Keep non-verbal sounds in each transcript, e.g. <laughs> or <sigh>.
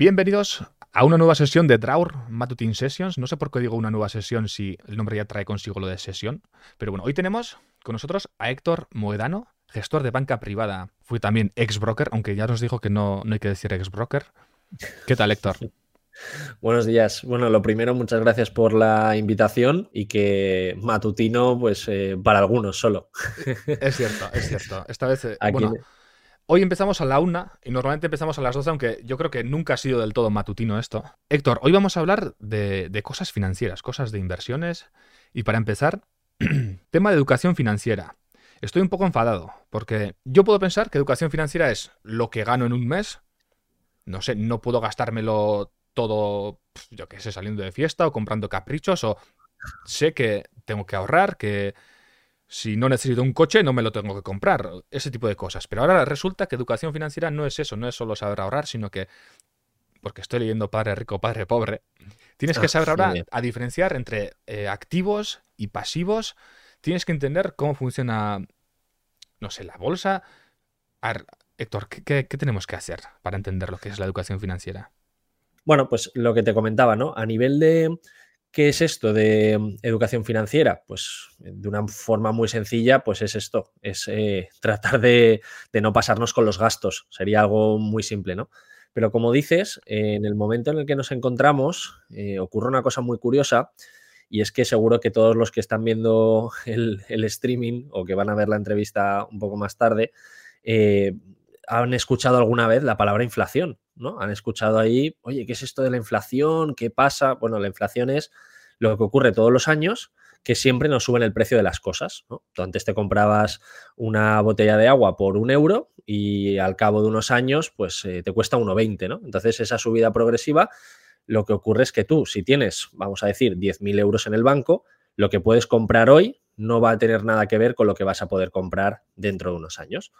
Bienvenidos a una nueva sesión de Draur Matutin Sessions. No sé por qué digo una nueva sesión si el nombre ya trae consigo lo de sesión. Pero bueno, hoy tenemos con nosotros a Héctor Moedano, gestor de banca privada. Fui también ex-broker, aunque ya nos dijo que no, no hay que decir ex-broker. ¿Qué tal, Héctor? <laughs> Buenos días. Bueno, lo primero, muchas gracias por la invitación y que matutino, pues eh, para algunos solo. Es cierto, es cierto. Esta vez, eh, <laughs> bueno, hoy empezamos a la una y normalmente empezamos a las 12, aunque yo creo que nunca ha sido del todo matutino esto. Héctor, hoy vamos a hablar de, cosas financieras, cosas de inversiones. Y para empezar, <clears throat> tema de educación financiera. Estoy un poco enfadado, porque yo puedo pensar que educación financiera es lo que gano en un mes. No sé, no puedo gastármelo todo, yo qué sé, saliendo de fiesta o comprando caprichos o sé que tengo que ahorrar, que si no necesito un coche no me lo tengo que comprar, ese tipo de cosas. Pero ahora resulta que educación financiera no es eso, no es solo saber ahorrar, sino que, porque estoy leyendo Padre Rico, Padre Pobre, tienes que ah, saber ahora a diferenciar entre eh, activos y pasivos, tienes que entender cómo funciona, no sé, la bolsa. Héctor, qué tenemos que hacer para entender lo que es la educación financiera? Bueno, pues lo que te comentaba, ¿no? A nivel de qué es esto de mm, educación financiera, pues de una forma muy sencilla, pues es esto, es eh, <laughs> tratar de, no pasarnos con los gastos. Sería algo muy simple, ¿no? Pero como dices, en el momento en el que nos encontramos, eh, ocurre una cosa muy curiosa. Y es que seguro que todos los que están viendo <laughs> el, streaming o que van a ver la entrevista un poco más tarde, eh, han escuchado alguna vez la palabra inflación. ¿No? Han escuchado ahí, oye, ¿qué es esto de la inflación? ¿Qué pasa? Bueno, la inflación es lo que ocurre todos los años, que siempre nos suben el precio de las cosas. Tú antes te comprabas una botella de agua por un euro y al cabo de unos años, pues eh, te cuesta 1,20, ¿no? Entonces, esa subida progresiva, lo que ocurre es que tú, si tienes, vamos a decir, 10.000 euros en el banco, lo que puedes comprar hoy no va a tener nada que ver con lo que vas a poder comprar dentro de unos años.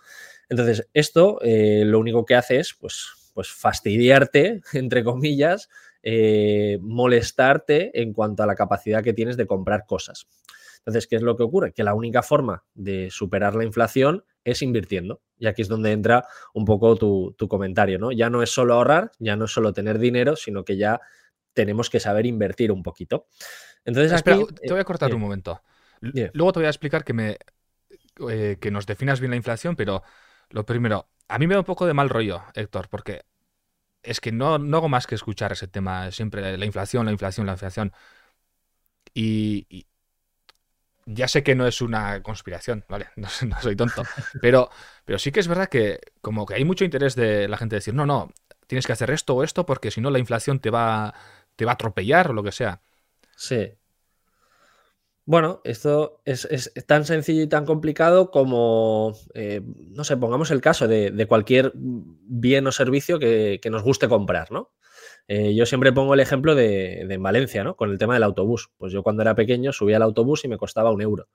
Entonces, esto eh, lo único que hace es, pues, pues fastidiarte, <laughs> entre comillas, eh, molestarte en cuanto a la capacidad que tienes de comprar cosas. Entonces, ¿qué es lo que ocurre? Que la única forma de superar la inflación es invirtiendo. Y aquí es donde entra un poco tu, comentario, ¿no? Ya no es solo ahorrar, ya no es solo tener dinero, sino que ya tenemos que saber invertir un poquito. Entonces, Espera, te voy a cortar un momento. Luego te voy a explicar que me eh, que nos definas bien la inflación, pero lo primero, a mí me da un poco de mal rollo, Héctor, porque es que no, no hago más que escuchar ese tema, siempre la inflación, la inflación, la inflación. Y, ya sé que no es una conspiración, ¿vale? <laughs> No, soy tonto. Pero, pero sí que es verdad que como que hay mucho interés de la gente decir, no, no, tienes que hacer esto o esto porque si no la inflación te va, te va a atropellar o lo que sea. Sí. Bueno, esto es, tan sencillo y tan complicado como, eh, no sé, pongamos el caso de, cualquier bien o servicio que, nos guste comprar, ¿no? Eh, yo siempre pongo el ejemplo de, en Valencia, ¿no? Con el tema del autobús. Pues yo cuando era pequeño subía al autobús y me costaba un euro.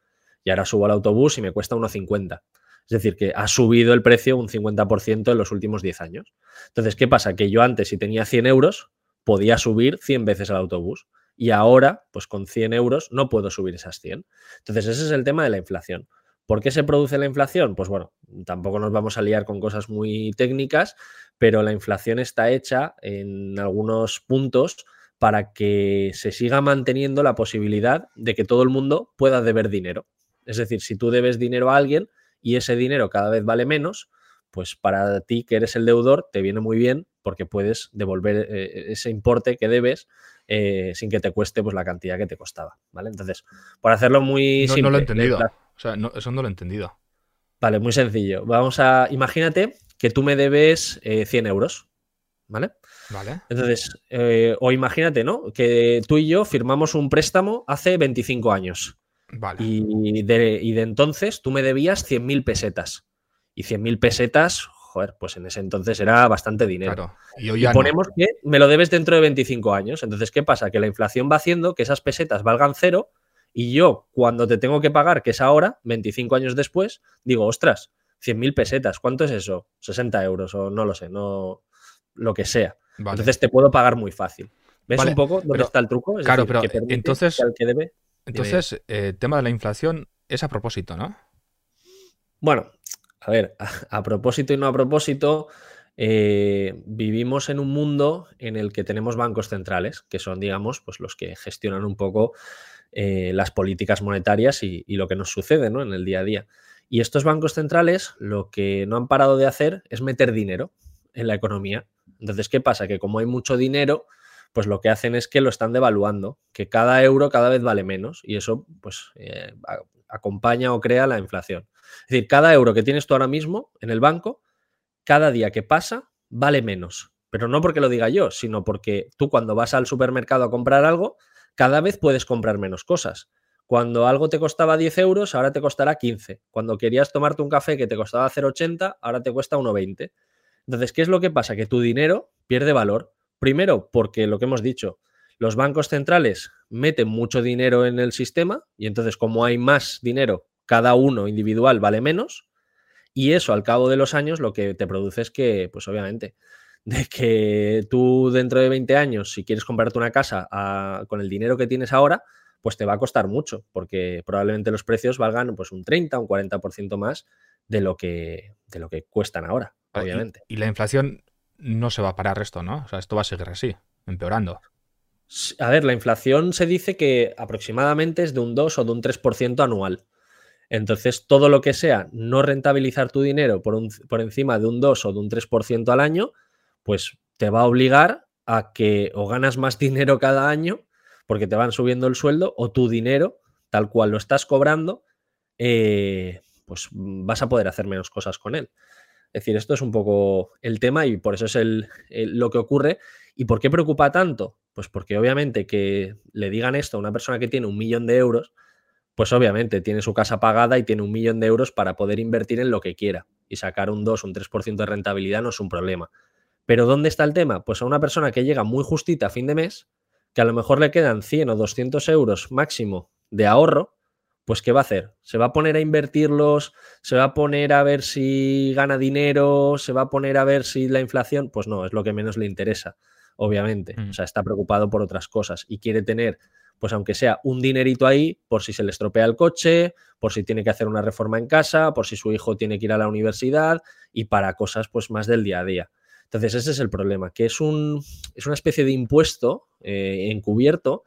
Y ahora subo al autobús y me cuesta 1,50. Es decir, que ha subido el precio un 50% en los últimos 10 años. Entonces, ¿qué pasa? Que yo antes, si tenía 100 euros, podía subir 100 veces al autobús y ahora, pues con 100 euros no puedo subir esas 100. Entonces, ese es el tema de la inflación. ¿Por qué se produce la inflación? Pues bueno, tampoco nos vamos a liar con cosas muy técnicas, pero la inflación está hecha en algunos puntos para que se siga manteniendo la posibilidad de que todo el mundo pueda deber dinero. Es decir, si tú debes dinero a alguien y ese dinero cada vez vale menos, pues para ti que eres el deudor te viene muy bien porque puedes devolver eh, ese importe que debes eh, sin que te cueste pues, la cantidad que te costaba. ¿vale? Entonces, por hacerlo muy no, No lo he entendido. O sea, eso no lo he entendido. Vale, muy sencillo. Vamos a. Imagínate que tú me debes 100 eh, euros. ¿Vale? Vale. Entonces, o imagínate, ¿no? Que tú y yo firmamos un préstamo hace 25 años. Vale. Y de, y de entonces tú me debías 100.000 pesetas. Y 100.000 pesetas, joder, pues en ese entonces era bastante dinero. Y, hoy ponemos que me lo debes dentro de 25 años. Entonces, ¿qué pasa? Que la inflación va haciendo que esas pesetas valgan cero y yo, cuando te tengo que pagar, que es ahora, 25 años después, digo, ostras, 100.000 pesetas, ¿cuánto es eso? 60 euros o no lo sé, no lo que sea. Entonces te puedo pagar muy fácil. ¿Ves un poco dónde está el truco? claro, pero entonces, que debe, entonces el eh, tema de la inflación es a propósito, ¿no? Bueno, a ver, a, propósito y no a propósito, eh, vivimos en un mundo en el que tenemos bancos centrales, que son, digamos, pues los que gestionan un poco eh, las políticas monetarias y, lo que nos sucede ¿no? en el día a día. Y estos bancos centrales lo que no han parado de hacer es meter dinero en la economía. Entonces, ¿qué pasa? Que como hay mucho dinero, pues lo que hacen es que lo están devaluando, que cada euro cada vez vale menos y eso pues eh, acompaña o crea la inflación. Es decir, cada euro que tienes tú ahora mismo en el banco, cada día que pasa vale menos. Pero no porque lo diga yo, sino porque tú cuando vas al supermercado a comprar algo, cada vez puedes comprar menos cosas. Cuando algo te costaba 10 euros, ahora te costará 15. Cuando querías tomarte un café que te costaba 0,80, ahora te cuesta 1,20. Entonces, ¿qué es lo que pasa? Que tu dinero pierde valor. Primero, porque lo que hemos dicho, los bancos centrales meten mucho dinero en el sistema y entonces como hay más dinero, cada uno individual vale menos. Y eso al cabo de los años lo que te produce es que, pues obviamente, <laughs> de que tú dentro de 20 años, si quieres comprarte una casa con el dinero que tienes ahora, pues te va a costar mucho, porque probablemente los precios valgan pues un 30, un 40% más de lo que, de lo que cuestan ahora, ah, obviamente. Y, la inflación no se va a parar esto, ¿no? O sea, esto va a seguir así, empeorando. A ver, la inflación se dice que aproximadamente es de un 2 o de un 3% anual. Entonces, todo lo que sea no rentabilizar tu dinero por, un, por encima de un 2 o de un 3% al año, pues te va a obligar a que o ganas más <laughs> dinero cada año porque te van subiendo el sueldo o tu dinero, tal cual lo estás cobrando, eh, pues vas a poder hacer menos cosas con él. Es decir, esto es un poco el tema y por eso es el, lo que ocurre. ¿Y por qué preocupa tanto? Pues porque obviamente que le digan esto a una persona que tiene un millón de euros, pues obviamente tiene su casa pagada y tiene un millón de euros para poder invertir en lo que quiera. Y sacar un 2, un 3% de rentabilidad no es un problema. Pero ¿dónde está el tema? Pues a una persona que llega muy justita a fin de mes, que a lo mejor le quedan 100 o 200 euros máximo de ahorro, pues ¿qué va a hacer? ¿Se va a poner a invertirlos? ¿Se va a poner a ver si gana dinero? ¿Se va a poner a ver si la inflación? Pues no, es lo que menos le interesa, obviamente. Mm. O sea, está preocupado por otras cosas y quiere tener, pues aunque sea un dinerito ahí, por si se le estropea el coche, por si tiene que hacer una reforma en casa, por si su hijo tiene que ir a la universidad y para cosas pues más del día a día. Entonces, ese es el problema, que es, un, es una especie de impuesto eh, encubierto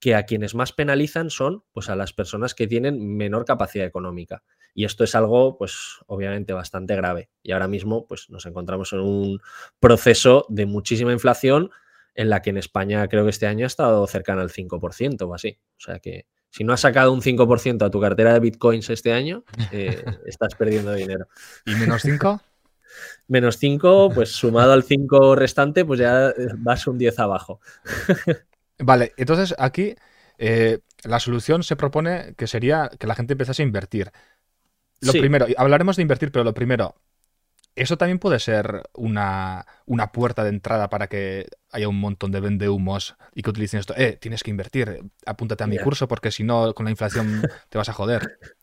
que a quienes más penalizan son pues, a las personas que tienen menor capacidad económica. Y esto es algo, pues, obviamente bastante grave. Y ahora mismo, pues, nos encontramos en un proceso de muchísima inflación en la que en España creo que este año ha estado cercana al 5% o así. O sea que si no has sacado un 5% a tu cartera de bitcoins este año, eh, <laughs> estás perdiendo dinero. ¿Y menos 5? <laughs> Menos 5, pues sumado al 5 restante, pues ya vas un 10 abajo. <laughs> Vale, entonces aquí eh, la solución se propone que sería que la gente empezase a invertir. Lo primero, hablaremos de invertir, pero lo primero, eso también puede ser una, puerta de entrada para que haya un montón de vendehumos y que utilicen esto. Eh, tienes que invertir, apúntate a mi curso porque si no, con la inflación te vas a joder. <laughs>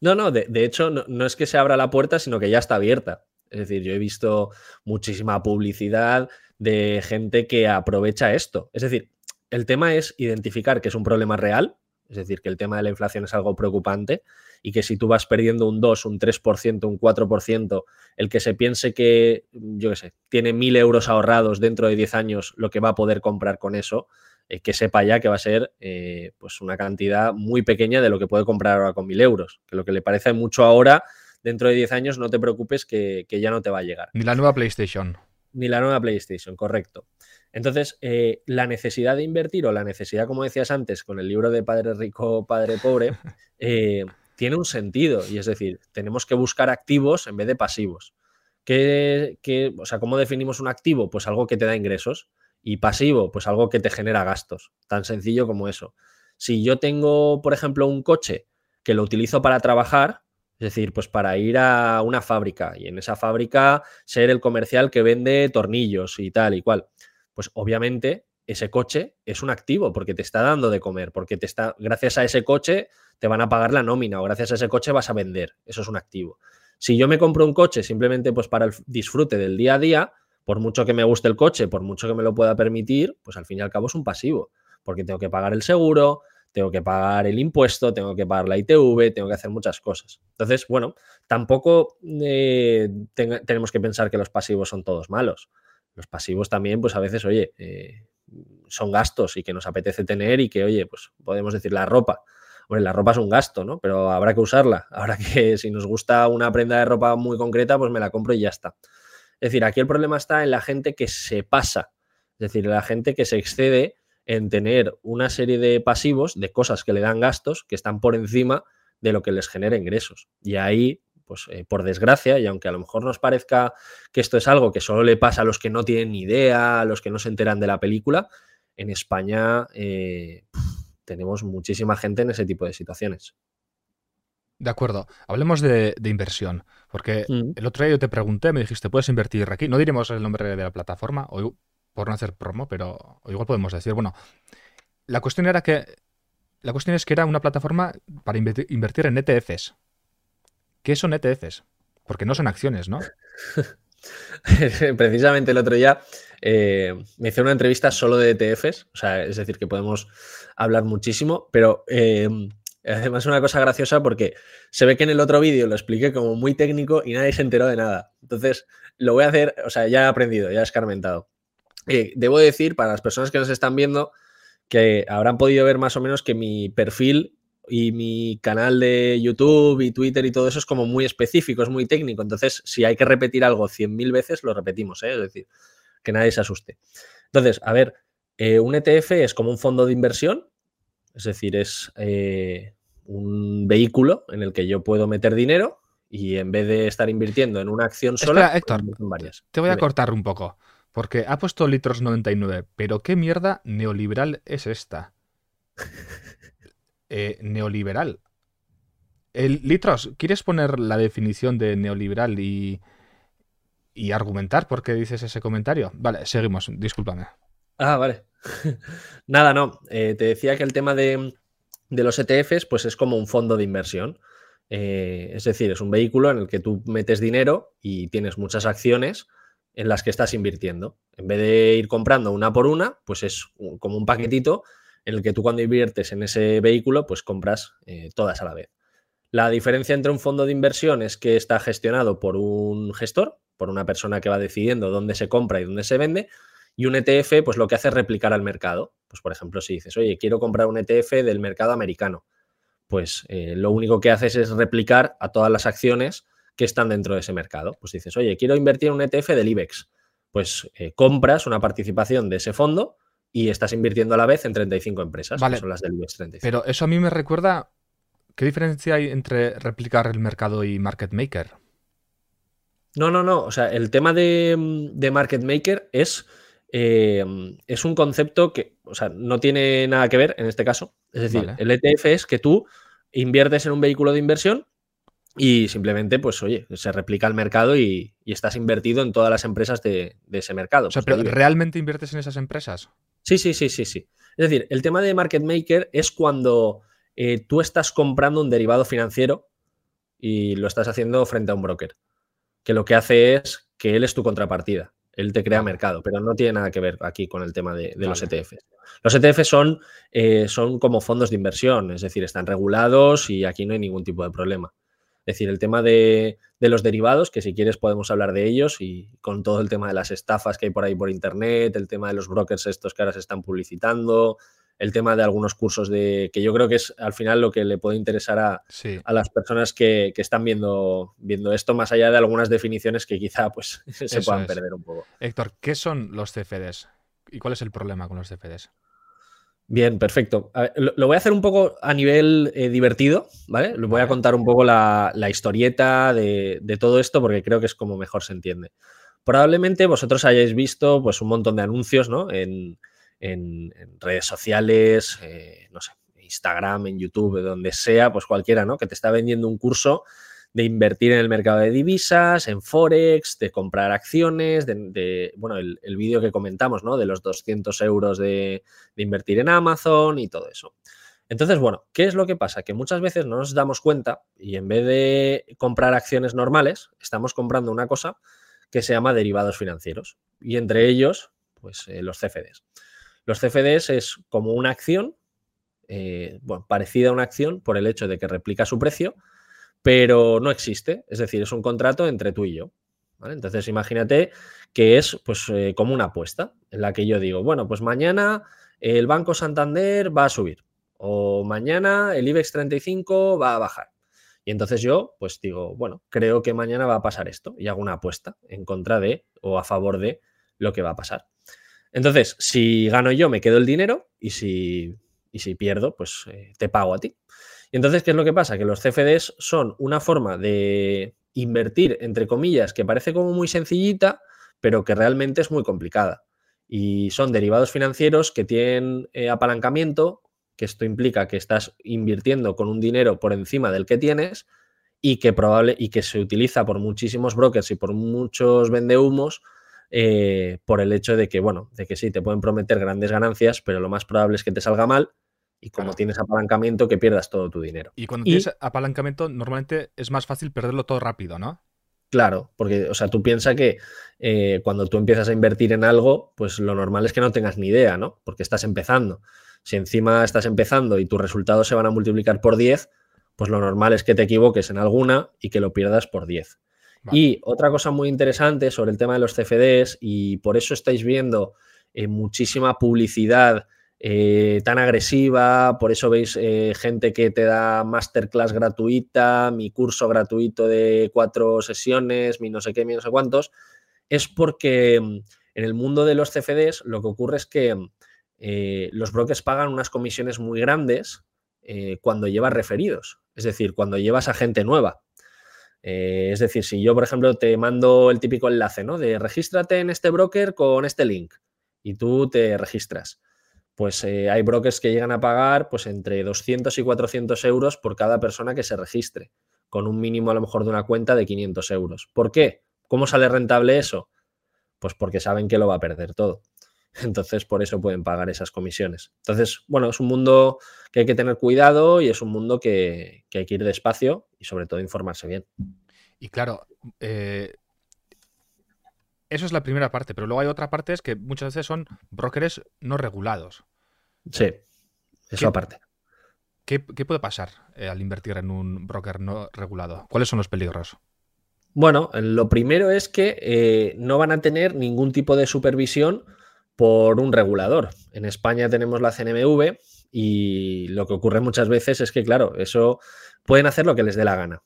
No, no, de, hecho, no, es que se abra la puerta, sino que ya está abierta. Es decir, yo he visto muchísima publicidad de gente que aprovecha esto. Es decir, el tema es identificar que es un problema real, es decir, que el tema de la inflación es algo preocupante y que si tú vas perdiendo un 2, un 3%, un 4%, el que se piense que, yo qué sé, tiene mil euros ahorrados dentro de 10 años, lo que va a poder comprar con eso, eh, que sepa ya que va a ser eh, pues una cantidad muy pequeña de lo que puede comprar ahora con mil euros. Que lo que le parece mucho ahora dentro de 10 años no te preocupes que, ya no te va a llegar. Ni la nueva PlayStation. Ni la nueva PlayStation, correcto. Entonces, eh, la necesidad de invertir o la necesidad, como decías antes, con el libro de Padre Rico, Padre Pobre, <laughs> eh, tiene un sentido. Y es decir, tenemos que buscar activos en vez de pasivos. ¿Qué, o sea, ¿Cómo definimos un activo? Pues algo que te da ingresos. Y pasivo, pues algo que te genera gastos. Tan sencillo como eso. Si yo tengo, por ejemplo, un coche que lo utilizo para trabajar, es decir, pues para ir a una fábrica y en esa fábrica ser el comercial que vende tornillos y tal y cual. Pues obviamente ese coche es un activo porque te está dando de comer, porque te está, gracias a ese coche te van a pagar la nómina o gracias a ese coche vas a vender. Eso es un activo. Si yo me compro un coche simplemente pues para el disfrute del día a día, por mucho que me guste el coche, por mucho que me lo pueda permitir, pues al fin y al cabo es un pasivo, porque tengo que pagar el seguro, tengo que pagar el impuesto, tengo que pagar la ITV, tengo que hacer muchas cosas. Entonces, bueno, tampoco eh, tenemos que pensar que los pasivos son todos malos. Los pasivos también, pues a veces, oye, eh, son gastos y que nos apetece tener y que, oye, pues podemos decir la ropa. Bueno, la ropa es un gasto, ¿no? Pero habrá que usarla. <laughs> Habrá que, si nos gusta una prenda de ropa muy concreta, pues me la compro y ya está. Es decir, aquí el problema está en la gente que se pasa, es decir, la gente que se excede en tener una serie de pasivos, de cosas que le dan gastos, que están por encima de lo que les genera ingresos. Y ahí, pues eh, por desgracia, y aunque a lo mejor nos parezca que esto es algo que solo le pasa a los que no tienen ni idea, a los que no se enteran de la película, en España eh, tenemos muchísima gente en ese tipo de situaciones. De acuerdo. Hablemos de, inversión. Porque mm. el otro día yo te pregunté, me dijiste, ¿puedes invertir aquí? No diremos el nombre de la plataforma, o, por no hacer promo, pero igual podemos decir, bueno, la cuestión era que. La cuestión es que era una plataforma para invertir en ETFs. ¿Qué son ETFs? Porque no son acciones, ¿no? <laughs> Precisamente el otro día eh, me hice una entrevista solo de ETFs, o sea, es decir, que podemos hablar muchísimo, pero eh, Además, es una cosa graciosa porque se ve que en el otro vídeo lo expliqué como muy técnico y nadie se enteró de nada. Entonces, lo voy a hacer, o sea, ya he aprendido, ya he escarmentado. Eh, debo decir, para las personas que nos están viendo, que habrán podido ver más o menos que mi perfil y mi canal de YouTube y Twitter y todo eso es como muy específico, es muy técnico. Entonces, si hay que repetir algo 100.000 veces, lo repetimos, ¿eh? es decir, que nadie se asuste. Entonces, a ver, eh, un ETF es como un fondo de inversión es decir, es eh, un vehículo en el que yo puedo meter dinero y en vez de estar invirtiendo en una acción sola, pues Héctor, varias. Te voy a cortar un poco. Porque ha puesto litros 99, pero ¿qué mierda neoliberal es esta? <laughs> Eh, neoliberal. El, litros, ¿quieres poner la definición de neoliberal y, y argumentar por qué dices ese comentario? Vale, seguimos, discúlpame. Ah, vale. <laughs> Nada, no. Eh, te decía que el tema de, los ETFs, pues es como un fondo de inversión. Eh, es decir, es un vehículo en el que tú metes dinero y tienes muchas acciones en las que estás invirtiendo. En vez de ir comprando una por una, pues es como un paquetito en el que tú cuando inviertes en ese vehículo, pues compras eh, todas a la vez. La diferencia entre un fondo de inversión es que está gestionado por un gestor, por una persona que va decidiendo dónde se compra y dónde se vende, y un ETF, pues lo que hace es replicar al mercado. Pues, por ejemplo, si dices, oye, quiero comprar un ETF del mercado americano, pues eh, lo único que haces es replicar a todas las acciones que están dentro de ese mercado. Pues dices, oye, quiero invertir en un ETF del IBEX. Pues eh, compras una participación de ese fondo y estás invirtiendo a la vez en 35 empresas, que son las del IBEX 35. Pero eso a mí me recuerda, ¿qué diferencia hay entre replicar el mercado y market maker? No, no, no. O sea, el tema de, de market maker es eh, es un concepto que, o sea, no tiene nada que ver en este caso. Es decir, el ETF es que tú inviertes en un vehículo de inversión y simplemente, pues oye, se replica el mercado y, estás invertido en todas las empresas de, ese mercado. O sea, pues, pero ¿realmente inviertes en esas empresas? Sí, sí, sí, sí, sí. Es decir, el tema de market maker es cuando eh, tú estás comprando un derivado financiero y lo estás haciendo frente a un broker, que lo que hace es que él es tu contrapartida. Él te crea mercado, pero no tiene nada que ver aquí con el tema de, los ETFs. Los ETFs son, eh, son como fondos de inversión, es decir, están regulados y aquí no hay ningún tipo de problema. Es decir, el tema de, de, los derivados, que si quieres podemos hablar de ellos y con todo el tema de las estafas que hay por ahí por internet, el tema de los brokers estos que ahora se están publicitando, el tema de algunos cursos de que yo creo que es al final lo que le puede interesar a, las personas que, están viendo, viendo esto, más allá de algunas definiciones que quizá pues <laughs> se puedan perder un poco. Héctor, ¿qué son los CFDs? ¿Y cuál es el problema con los CFDs? Bien, perfecto. lo, voy a hacer un poco a nivel eh, divertido, ¿vale? Les voy a contar un poco la, historieta de, de, todo esto porque creo que es como mejor se entiende. Probablemente vosotros hayáis visto pues un montón de anuncios, ¿no? En, en, redes sociales, eh, no sé, Instagram, en YouTube, donde sea, pues cualquiera, ¿no? Que te está vendiendo un curso de invertir en el mercado de divisas, en Forex, de comprar acciones, de, bueno, el, vídeo que comentamos, ¿no? De los 200 euros de, de, invertir en Amazon y todo eso. Entonces, bueno, ¿qué es lo que pasa? Que muchas veces no nos damos cuenta y en vez de comprar acciones normales, estamos comprando una cosa que se llama derivados financieros y entre ellos, pues eh, los CFDs. Los CFDs es como una acción eh, bueno, parecida a una acción por el hecho de que replica su precio, pero no existe. Es decir, es un contrato entre tú y yo. Entonces, imagínate que es pues, eh, como una apuesta en la que yo digo, bueno, pues mañana el Banco Santander va a subir o mañana el IBEX 35 va a bajar. Y entonces yo, pues digo, bueno, creo que mañana va a pasar esto y hago una apuesta en contra de o a favor de lo que va a pasar. Entonces, si gano yo, me quedo el dinero y si, si pierdo, pues eh, te pago a ti. Entonces, ¿qué es lo que pasa? Que los CFDs son una forma de invertir, entre comillas, que parece como muy sencillita, pero que realmente es muy complicada. Y son derivados financieros que tienen eh, apalancamiento, que esto implica que estás invirtiendo con un dinero por encima del que tienes y que probable y que se utiliza por muchísimos brokers y por muchos vendehumos eh, por el hecho de que, bueno, de que sí, te pueden prometer grandes ganancias, pero lo más probable es que te salga mal y como tienes apalancamiento, que pierdas todo tu dinero. Y cuando tienes apalancamiento, normalmente es más fácil perderlo todo rápido, ¿no? Claro, porque, o sea, tú piensas que eh, cuando tú empiezas a invertir en algo, pues lo normal es que no tengas ni idea, ¿no? Porque estás empezando. Si encima estás empezando y tus resultados se van a multiplicar por 10, pues lo normal es que te equivoques en alguna y que lo pierdas por 10. Y otra cosa muy interesante sobre el tema de los CFDs, y por eso estáis viendo eh, muchísima publicidad eh, tan agresiva, por eso veis eh, gente que te da masterclass gratuita, mi curso gratuito de cuatro sesiones, mi no sé qué, mi no sé cuántos, es porque mm, en el mundo de los CFDs lo que ocurre es que los brokers pagan unas comisiones muy grandes cuando llevas referidos, es decir, cuando llevas a gente nueva. Eh, es decir, si yo, por ejemplo, te mando el típico enlace, ¿no? De regístrate en este broker con este link y tú te registras. Pues eh, hay brokers que llegan a pagar pues entre 200 y 400 euros por cada persona que se registre, con un mínimo a lo mejor de una cuenta de 500 euros. ¿Por qué? ¿Cómo sale rentable eso? Pues porque saben que lo va a perder todo. <laughs> Entonces, por eso pueden pagar esas comisiones. Entonces, bueno, es un mundo que hay que tener cuidado y es un mundo que, hay que ir despacio y sobre todo informarse bien. Y claro, eh, eso es la primera parte, pero luego hay otra parte, es que muchas veces son brokers no regulados. Sí, eso aparte. ¿qué, puede pasar eh, al invertir en un broker no regulado? ¿Cuáles son los peligros? Bueno, lo primero es que eh, no van a tener ningún tipo de supervisión por un regulador. En España tenemos la CNMV y lo que ocurre muchas veces es que, claro, eso pueden hacer lo que les dé la gana.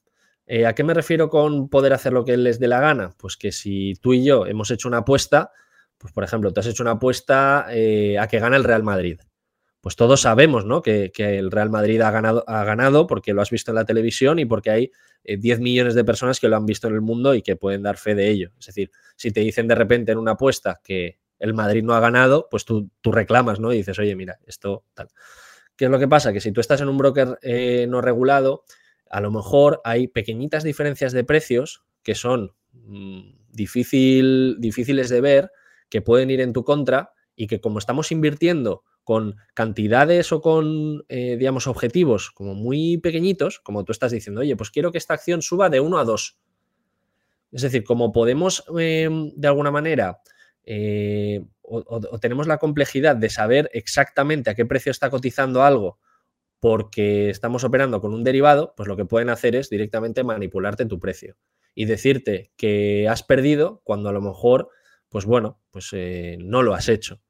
Eh, ¿A qué me refiero con poder hacer lo que les dé la gana? Pues que si tú y yo hemos hecho una apuesta, pues por ejemplo, tú has hecho una apuesta eh, a que gana el Real Madrid. Pues todos sabemos ¿no? que, el Real Madrid ha ganado, ha ganado porque lo has visto en la televisión y porque hay 10 eh, millones de personas que lo han visto en el mundo y que pueden dar fe de ello. Es decir, si te dicen de repente en una apuesta que el Madrid no ha ganado, pues tú, tú reclamas, ¿no? Y dices, oye, mira, esto tal. ¿Qué es lo que pasa? Que si tú estás en un broker eh, no regulado, a lo mejor hay pequeñitas diferencias de precios que son mm, difícil, difíciles de ver, que pueden ir en tu contra y que como estamos invirtiendo con cantidades o con, eh, digamos, objetivos como muy pequeñitos, como tú estás diciendo, oye, pues quiero que esta acción suba de 1 a 2. Es decir, como podemos, em, de alguna manera, eh, o, tenemos la complejidad de saber exactamente a qué precio está cotizando algo porque estamos operando con un derivado, pues lo que pueden hacer es directamente manipularte tu precio y decirte que has perdido cuando a lo mejor, pues bueno, pues eh, no lo has hecho.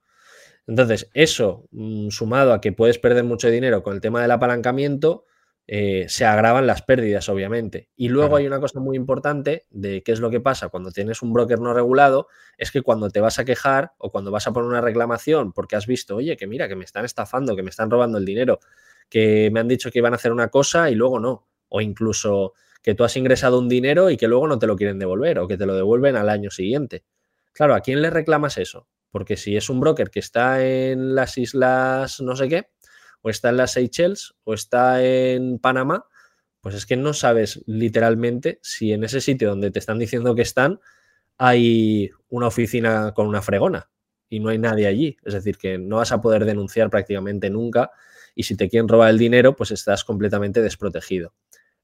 Entonces, eso mm, sumado a que puedes perder mucho dinero con el tema del apalancamiento, eh, se agravan las pérdidas, obviamente. Y luego hay una cosa muy importante de qué es lo que pasa cuando tienes un broker no regulado, es que cuando te vas a quejar o cuando vas a poner una reclamación porque has visto, oye, que mira, que me están estafando, que me están robando el dinero, que me han dicho que iban a hacer una cosa y luego no. O incluso que tú has ingresado un dinero y que luego no te lo quieren devolver o que te lo devuelven al año siguiente. Claro, ¿a quién le reclamas eso? Porque si es un broker que está en las islas no sé qué, o está en las Seychelles o está en Panamá, pues es que no sabes literalmente si en ese sitio donde te están diciendo que están hay una oficina con una fregona y no hay nadie allí. Es decir, que no vas a poder denunciar prácticamente nunca y si te quieren robar el dinero, pues estás completamente desprotegido.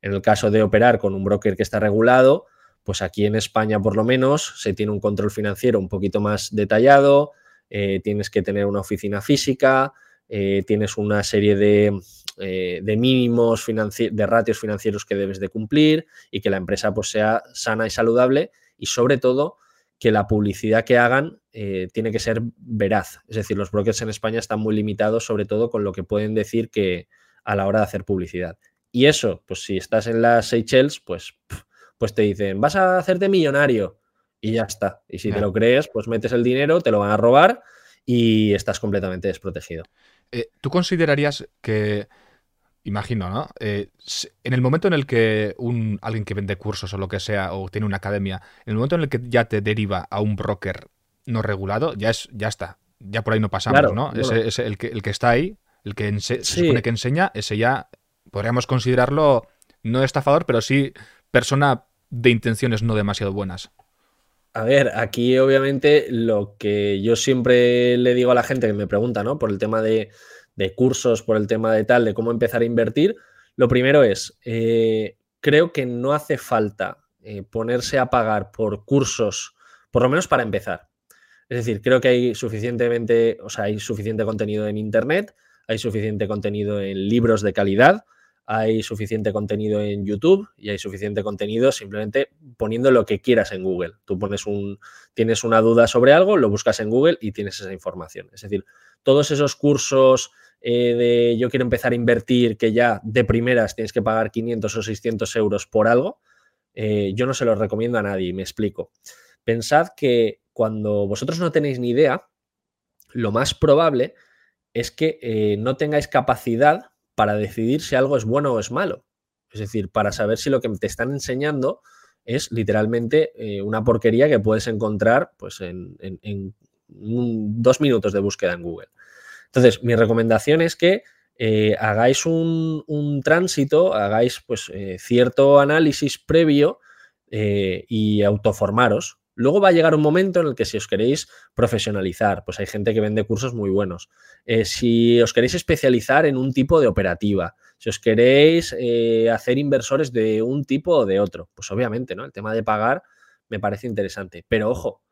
En el caso de operar con un broker que está regulado, pues aquí en España por lo menos se tiene un control financiero un poquito más detallado, eh, tienes que tener una oficina física, eh, tienes una serie de, de mínimos de ratios financieros que debes de cumplir y que la empresa pues, sea sana y saludable y sobre todo que la publicidad que hagan tiene que ser veraz. Es decir, los brokers en España están muy limitados sobre todo con lo que pueden decir que a la hora de hacer publicidad. Y eso, pues si estás en las Seychelles, pues, pues te dicen, vas a hacerte millonario y ya está. Y si te lo crees, pues metes el dinero, te lo van a robar y estás completamente desprotegido. Eh, ¿Tú considerarías que, imagino, ¿no? Eh, en el momento en el que un, alguien que vende cursos o lo que sea, o tiene una academia, en el momento en el que ya te deriva a un broker no regulado, ya es, ya está. Ya por ahí no pasamos, ¿no? Es el, que, el que está ahí, el que se supone que enseña, ese ya podríamos considerarlo no estafador, pero sí persona de intenciones no demasiado buenas. A ver, aquí obviamente lo que yo siempre le digo a la gente que me pregunta, ¿no? Por el tema de, cursos, por el tema de tal, de cómo empezar a invertir, lo primero es, eh, creo que no hace falta eh, ponerse a pagar por cursos, por lo menos para empezar. Es decir, creo que hay suficientemente, o sea, hay suficiente contenido en Internet, hay suficiente contenido en libros de calidad, hay suficiente contenido en YouTube y hay suficiente contenido simplemente poniendo lo que quieras en Google. Tú pones un, tienes una duda sobre algo, lo buscas en Google y tienes esa información. Es decir, todos esos cursos eh, de yo quiero empezar a invertir que ya de primeras tienes que pagar 500 o 600 euros por algo, eh, yo no se los recomiendo a nadie, me explico. Pensad que cuando vosotros no tenéis ni idea, lo más probable es que eh, no tengáis capacidad para decidir si algo es bueno o es malo. Es decir, para saber si lo que te están enseñando es literalmente eh, una porquería que puedes encontrar pues, en, dos minutos de búsqueda en Google. Entonces, mi recomendación es que eh, hagáis un, tránsito, hagáis pues, eh, cierto análisis previo y autoformaros. Luego va a llegar un momento en el que si os queréis profesionalizar, pues hay gente que vende cursos muy buenos. Eh, si os queréis especializar en un tipo de operativa, si os queréis eh, hacer inversores de un tipo o de otro, pues obviamente, ¿no? El tema de pagar me parece interesante. Pero ojo,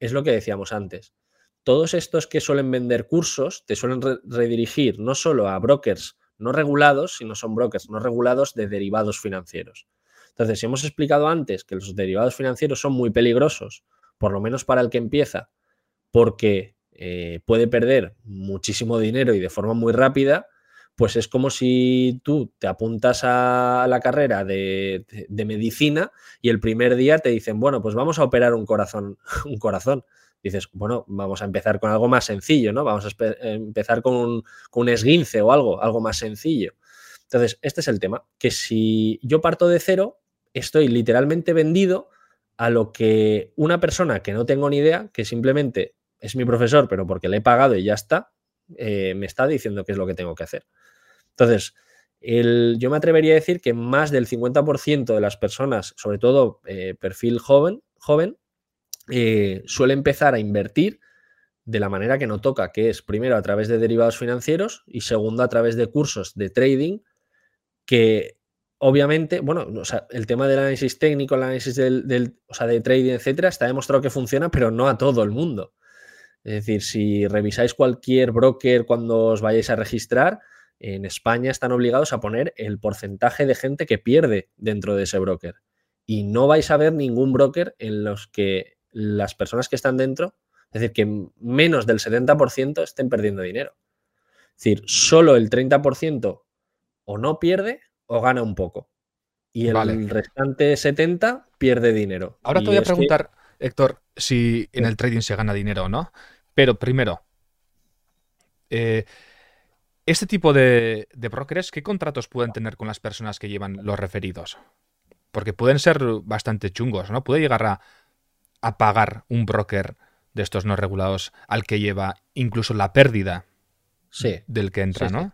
es lo que decíamos antes. Todos estos que suelen vender cursos te suelen redirigir no solo a brokers no regulados, sino son brokers no regulados de derivados financieros. Entonces, si hemos explicado antes que los derivados financieros son muy peligrosos, por lo menos para el que empieza, porque eh, puede perder muchísimo dinero y de forma muy rápida, pues es como si tú te apuntas a la carrera de, medicina y el primer día te dicen, bueno, pues vamos a operar un corazón, <laughs> un corazón. Dices, bueno, vamos a empezar con algo más sencillo, ¿no? Vamos a empezar con un, con un esguince o algo, algo más sencillo. Entonces, este es el tema, que si yo parto de cero, estoy literalmente vendido a lo que una persona que no tengo ni idea, que simplemente es mi profesor, pero porque le he pagado y ya está, eh, me está diciendo qué es lo que tengo que hacer. Entonces, yo me atrevería a decir que más del 50% de las personas, sobre todo eh, perfil joven, joven eh, suele empezar a invertir de la manera que no toca, que es primero a través de derivados financieros y segundo a través de cursos de trading que obviamente, bueno, el tema del análisis técnico, el análisis del, o sea, de trading, etcétera, está demostrado que funciona, pero no a todo el mundo. Es decir, si revisáis cualquier broker cuando os vayáis a registrar, en España están obligados a poner el porcentaje de gente que pierde dentro de ese broker. Y no vais a ver ningún broker en los que las personas que están dentro, es decir, que menos del 70% estén perdiendo dinero. Es decir, solo el 30% o no pierde o gana un poco. Y el restante 70 pierde dinero. Ahora te voy a preguntar, Héctor, si en el trading se gana dinero o no. Pero primero, eh, este tipo de, brokers, ¿qué contratos pueden tener con las personas que llevan los referidos? Porque pueden ser bastante chungos, ¿no? Puede llegar a, pagar un broker de estos no regulados al que lleva incluso la pérdida del que entra, ¿no?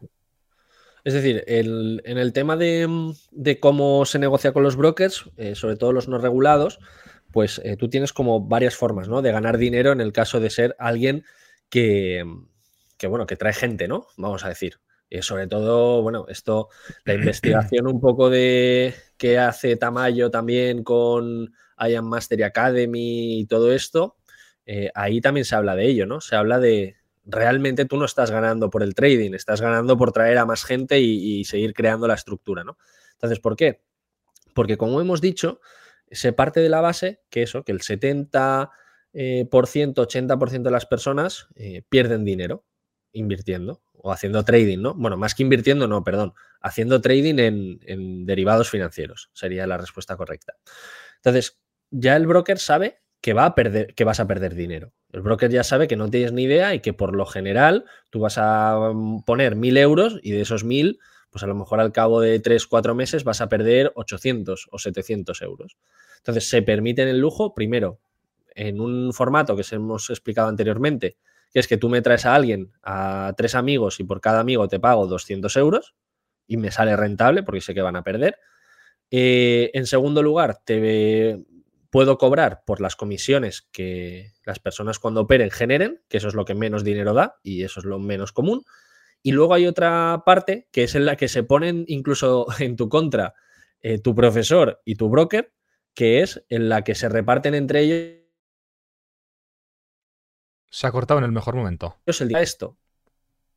Es decir, en el tema de, cómo se negocia con los brokers, eh, sobre todo los no regulados, pues eh, tú tienes como varias formas, ¿no? De ganar dinero en el caso de ser alguien que, bueno, que trae gente, ¿no? Vamos a decir. Eh, sobre todo, bueno, esto, la investigación un poco de que hace Tamayo también con IAM Mastery Academy y todo esto, ahí también se habla de ello, ¿no? Se habla de realmente tú no estás ganando por el trading, estás ganando por traer a más gente y, seguir creando la estructura, ¿no? Entonces, ¿por qué? Porque como hemos dicho, se parte de la base que eso, que el 70%, 80% eh, de las personas eh, pierden dinero invirtiendo o haciendo trading, ¿no? Bueno, más que invirtiendo, no, perdón, haciendo trading en, en derivados financieros sería la respuesta correcta. Entonces, ya el broker sabe que, vas a perder dinero. El broker ya sabe que no tienes ni idea y que por lo general tú vas a mm, poner mil euros y de esos mil, pues a lo mejor al cabo de tres, cuatro meses vas a perder 800 o 700 euros. Entonces se permiten el lujo, primero, en un formato que se hemos explicado anteriormente, que es que tú me traes a alguien, a tres amigos y por cada amigo te pago 200 euros y me sale rentable porque sé que van a perder. Eh, en segundo lugar, te puedo cobrar por las comisiones que las personas cuando operen generen, que eso es lo que menos dinero da y eso es lo menos común. Y luego hay otra parte que es en la que se ponen incluso <laughs> en tu contra eh, tu profesor y tu broker, que es en la que se reparten entre ellos. Se ha cortado en el mejor momento. el día esto.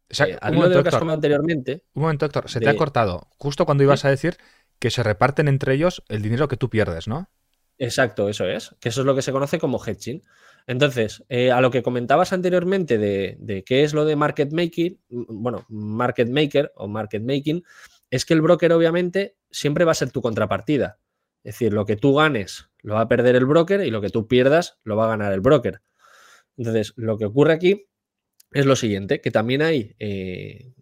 Eh, un, momento, Héctor, anteriormente, un momento, Héctor, se te ha cortado justo cuando ibas a decir que se reparten entre ellos el dinero que tú pierdes, ¿no? Exacto, eso es. Que eso es lo que se conoce como hedging. Entonces, eh, a lo que comentabas anteriormente de, qué es lo de market making, bueno, market maker o market making, es que el broker obviamente siempre va a ser tu contrapartida. Es decir, lo que tú ganes lo va a perder el broker y lo que tú pierdas lo va a ganar el broker. Entonces, lo que ocurre aquí es lo siguiente, que también hay, eh,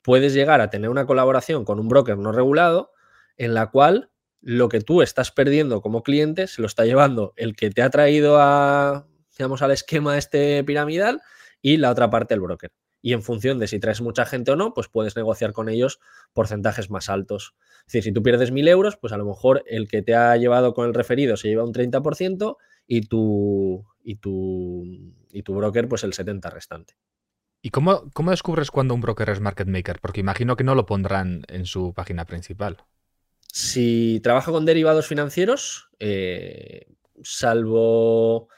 puedes llegar a tener una colaboración con un broker no regulado en la cual lo que tú estás perdiendo como cliente se lo está llevando el que te ha traído a, digamos, al esquema este piramidal y la otra parte el broker. Y en función de si traes mucha gente o no, pues puedes negociar con ellos porcentajes más altos. Es decir, si tú pierdes mil euros, pues a lo mejor el que te ha llevado con el referido se lleva un 30% y tu, y tu, y tu broker pues el 70% restante. ¿Y cómo, cómo descubres cuando un broker es market maker? Porque imagino que no lo pondrán en su página principal. Si trabaja con derivados financieros, eh, salvo...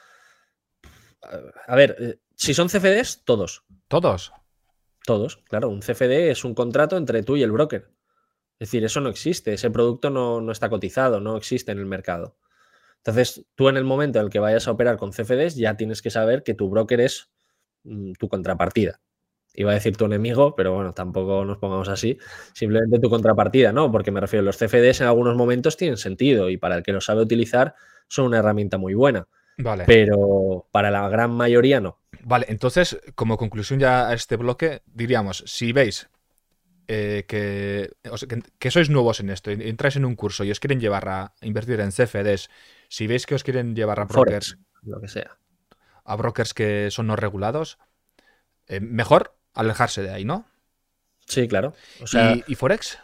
A ver, eh, si son CFDs, todos. ¿Todos? Todos, claro. Un CFD es un contrato entre tú y el broker. Es decir, eso no existe. Ese producto no, no está cotizado, no existe en el mercado. Entonces, tú en el momento en el que vayas a operar con CFDs, ya tienes que saber que tu broker es mm, tu contrapartida iba a decir tu enemigo, pero bueno, tampoco nos pongamos así, simplemente tu contrapartida, ¿no? Porque me refiero, los CFDs en algunos momentos tienen sentido y para el que lo sabe utilizar son una herramienta muy buena. Vale. Pero para la gran mayoría no. Vale, entonces, como conclusión ya a este bloque, diríamos, si veis eh, que, que, sois nuevos en esto, entráis en un curso y os quieren llevar a invertir en CFDs, si veis que os quieren llevar a brokers, lo que sea, a brokers que son no regulados, eh, mejor alejarse de ahí, ¿no? Sí, claro. ¿Y, Forex?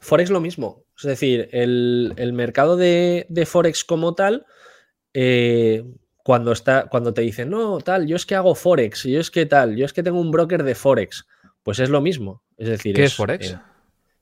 Forex lo mismo. Es decir, el, mercado de, Forex como tal, eh, cuando, está, cuando te dicen, no, tal, yo es que hago Forex, yo es que tal, yo es que tengo un broker de Forex, pues es lo mismo. Es decir, ¿qué es, Forex? Eh,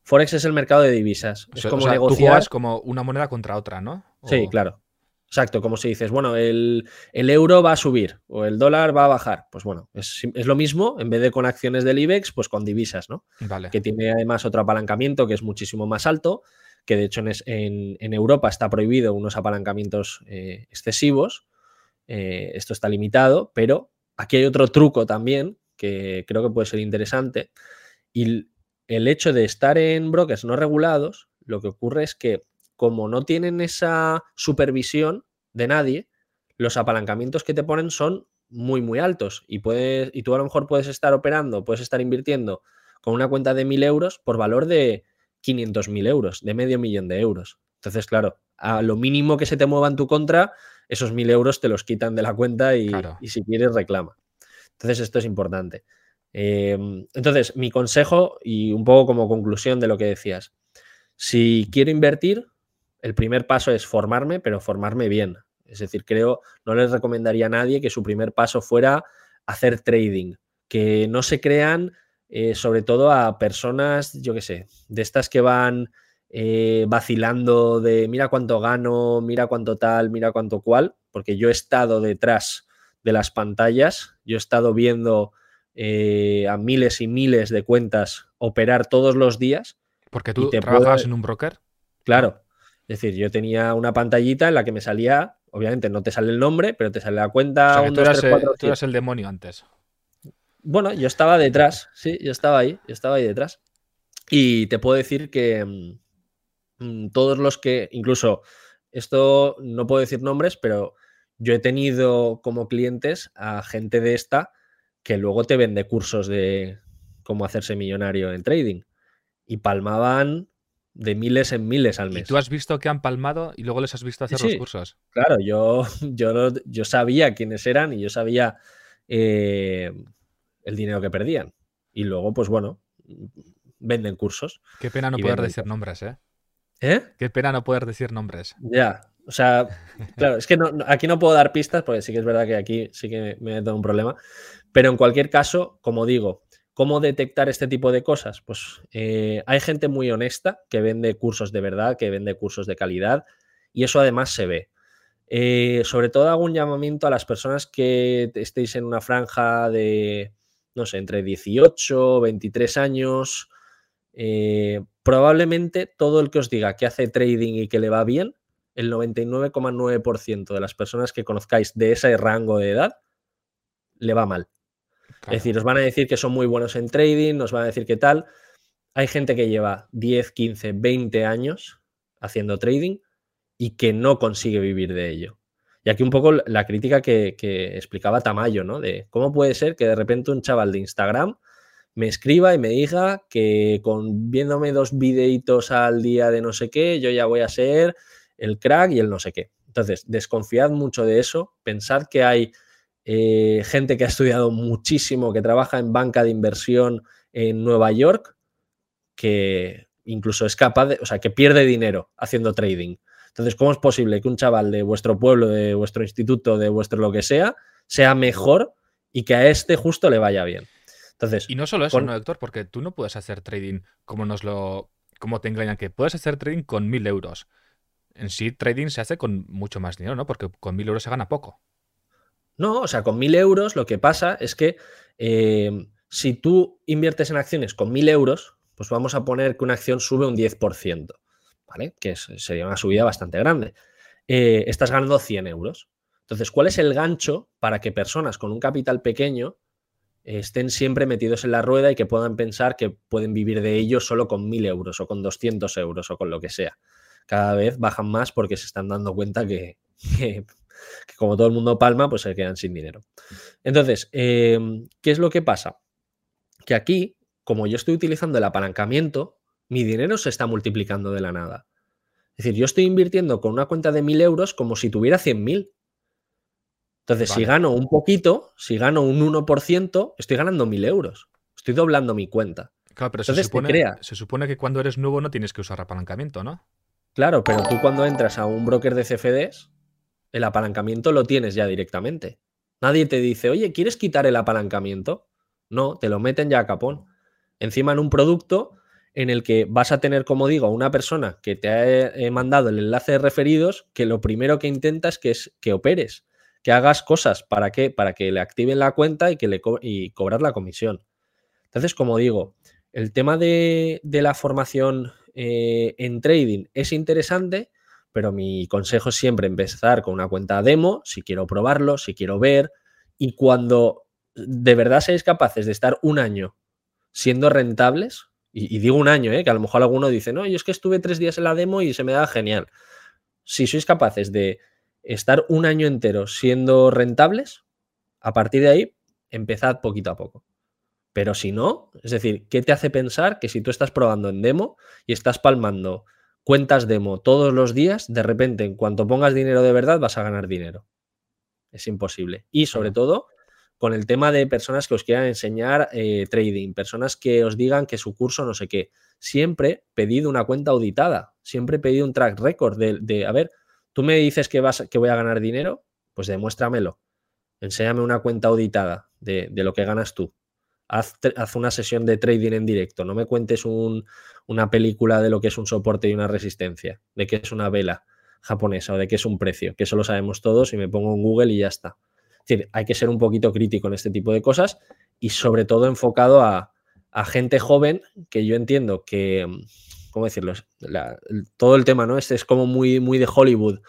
Forex es el mercado de divisas. Es como negociar. como una moneda contra otra, ¿no? Sí, claro. Exacto, como si dices, bueno, el, euro va a subir o el dólar va a bajar. Pues bueno, es, lo mismo, en vez de con acciones del IBEX, pues con divisas, ¿no? Vale. Que tiene además otro apalancamiento que es muchísimo más alto, que de hecho en, Europa está prohibido unos apalancamientos eh, excesivos. Eh, esto está limitado, pero aquí hay otro truco también que creo que puede ser interesante. Y el hecho de estar en brokers no regulados, lo que ocurre es que como no tienen esa supervisión de nadie, los apalancamientos que te ponen son muy, muy altos. Y, puedes, y tú a lo mejor puedes estar operando, puedes estar invirtiendo con una cuenta de 1.000 euros por valor de 500.000 euros, de medio millón de euros. Entonces, claro, a lo mínimo que se te mueva en tu contra, esos 1.000 euros te los quitan de la cuenta y, si quieres reclama. Entonces, esto es importante. Em, entonces, mi consejo y un poco como conclusión de lo que decías, si quiero invertir, el primer paso es formarme, pero formarme bien. Es decir, creo, no les recomendaría a nadie que su primer paso fuera hacer trading, que no se crean eh, sobre todo a personas, yo qué sé, de estas que van eh, vacilando de mira cuánto gano, mira cuánto tal, mira cuánto cual, porque yo he estado detrás de las pantallas, yo he estado viendo eh, a miles y miles de cuentas operar todos los días. Porque tú te trabajabas en un broker. Claro. Es decir, yo tenía una pantallita en la que me salía, obviamente no te sale el nombre, pero te sale la cuenta. tú, eras, el demonio antes. Bueno, yo estaba detrás, sí, yo estaba ahí, yo estaba ahí detrás. Y te puedo decir que mm, mm, todos los que, incluso, esto no puedo decir nombres, pero yo he tenido como clientes a gente de esta que luego te vende cursos de cómo hacerse millonario en trading. Y palmaban de miles en miles al mes. ¿Y tú has visto que han palmado y luego les has visto hacer los cursos? Claro, yo, <laughs> yo, yo sabía quiénes eran y yo sabía eh, el dinero que perdían. Y luego, pues bueno, venden cursos. Qué pena no poder decir nombres, ¿eh? ¿eh? Qué pena no poder decir nombres. Ya, o sea, <laughs> claro, es que aquí no puedo dar pistas porque sí que es verdad que aquí sí que me da un problema. Pero en cualquier caso, como digo, ¿cómo detectar este tipo de cosas? Pues eh, hay gente muy honesta que vende cursos de verdad, que vende cursos de calidad y eso además se ve. Eh, sobre todo hago un llamamiento a las personas que estéis en una franja de, no sé, entre 18, 23 años. Eh, probablemente todo el que os diga que hace trading y que le va bien, el 99,9% de las personas que conozcáis de ese rango de edad, le va mal. Es decir, os van a decir que son muy buenos en trading, nos van a decir que tal. Hay gente que lleva 10, 15, 20 años haciendo trading y que no consigue vivir de ello. Y aquí un poco la crítica que, explicaba Tamayo, ¿no? De cómo puede ser que de repente un chaval de Instagram me escriba y me diga que con viéndome dos videitos al día de no sé qué, yo ya voy a ser el crack y el no sé qué. Entonces, desconfiad mucho de eso, pensad que hay eh, gente que ha estudiado muchísimo, que trabaja en banca de inversión en Nueva York, que incluso es capaz de, o sea, que pierde dinero haciendo trading. Entonces, ¿cómo es posible que un chaval de vuestro pueblo, de vuestro instituto, de vuestro lo que sea, sea mejor y que a este justo le vaya bien? Entonces, y no solo eso, no, Héctor, porque tú no puedes hacer trading como nos lo, como te engañan, que puedes hacer trading con mil euros. En sí, trading se hace con mucho más dinero, ¿no? Porque con mil euros se gana poco. No, o sea, con mil euros lo que pasa es que eh, si tú inviertes en acciones con mil euros, pues vamos a poner que una acción sube un 10%, ¿vale? Que sería una subida bastante grande. Eh, estás ganando 100 euros. Entonces, ¿cuál es el gancho para que personas con un capital pequeño estén siempre metidos en la rueda y que puedan pensar que pueden vivir de ello solo con mil euros o con 200 euros o con lo que sea? Cada vez bajan más porque se están dando cuenta que como todo el mundo palma, pues se quedan sin dinero. Entonces, em, ¿qué es lo que pasa? Que aquí, como yo estoy utilizando el apalancamiento, mi dinero se está multiplicando de la nada. Es decir, yo estoy invirtiendo con una cuenta de 1.000 euros como si tuviera 100.000. Entonces, si gano un poquito, si gano un 1%, estoy ganando 1.000 euros. Estoy doblando mi cuenta. Claro, pero se, supone, se supone que cuando eres nuevo no tienes que usar apalancamiento, ¿no? Claro, pero tú cuando entras a un broker de CFDs, el apalancamiento lo tienes ya directamente. Nadie te dice, oye, ¿quieres quitar el apalancamiento? No, te lo meten ya a capón. Encima en un producto en el que vas a tener, como digo, una persona que te ha eh, mandado el enlace de referidos, que lo primero que intenta es que, es que operes, que hagas cosas para que, para que le activen la cuenta y, que le y cobrar la comisión. Entonces, como digo, el tema de, la formación eh, en trading es interesante, pero mi consejo es siempre empezar con una cuenta demo, si quiero probarlo, si quiero ver, y cuando de verdad seáis capaces de estar un año siendo rentables, y, digo un año, ¿eh? que a lo mejor alguno dice, no, yo es que estuve tres días en la demo y se me da genial. Si sois capaces de estar un año entero siendo rentables, a partir de ahí, empezad poquito a poco. Pero si no, es decir, ¿qué te hace pensar que si tú estás probando en demo y estás palmando cuentas demo todos los días, de repente, en cuanto pongas dinero de verdad, vas a ganar dinero. Es imposible. Y sobre todo, con el tema de personas que os quieran enseñar eh, trading, personas que os digan que su curso no sé qué. Siempre pedid una cuenta auditada, siempre pedid un track record de, a ver, tú me dices que, vas, que voy a ganar dinero, pues demuéstramelo. Enséñame una cuenta auditada de, de lo que ganas tú haz, una sesión de trading en directo, no me cuentes una película de lo que es un soporte y una resistencia, de qué es una vela japonesa o de qué es un precio, que eso lo sabemos todos y me pongo en Google y ya está. Es decir, hay que ser un poquito crítico en este tipo de cosas y sobre todo enfocado a, gente joven que yo entiendo que, ¿cómo decirlo? todo el tema, ¿no? Este es como muy, muy de Hollywood.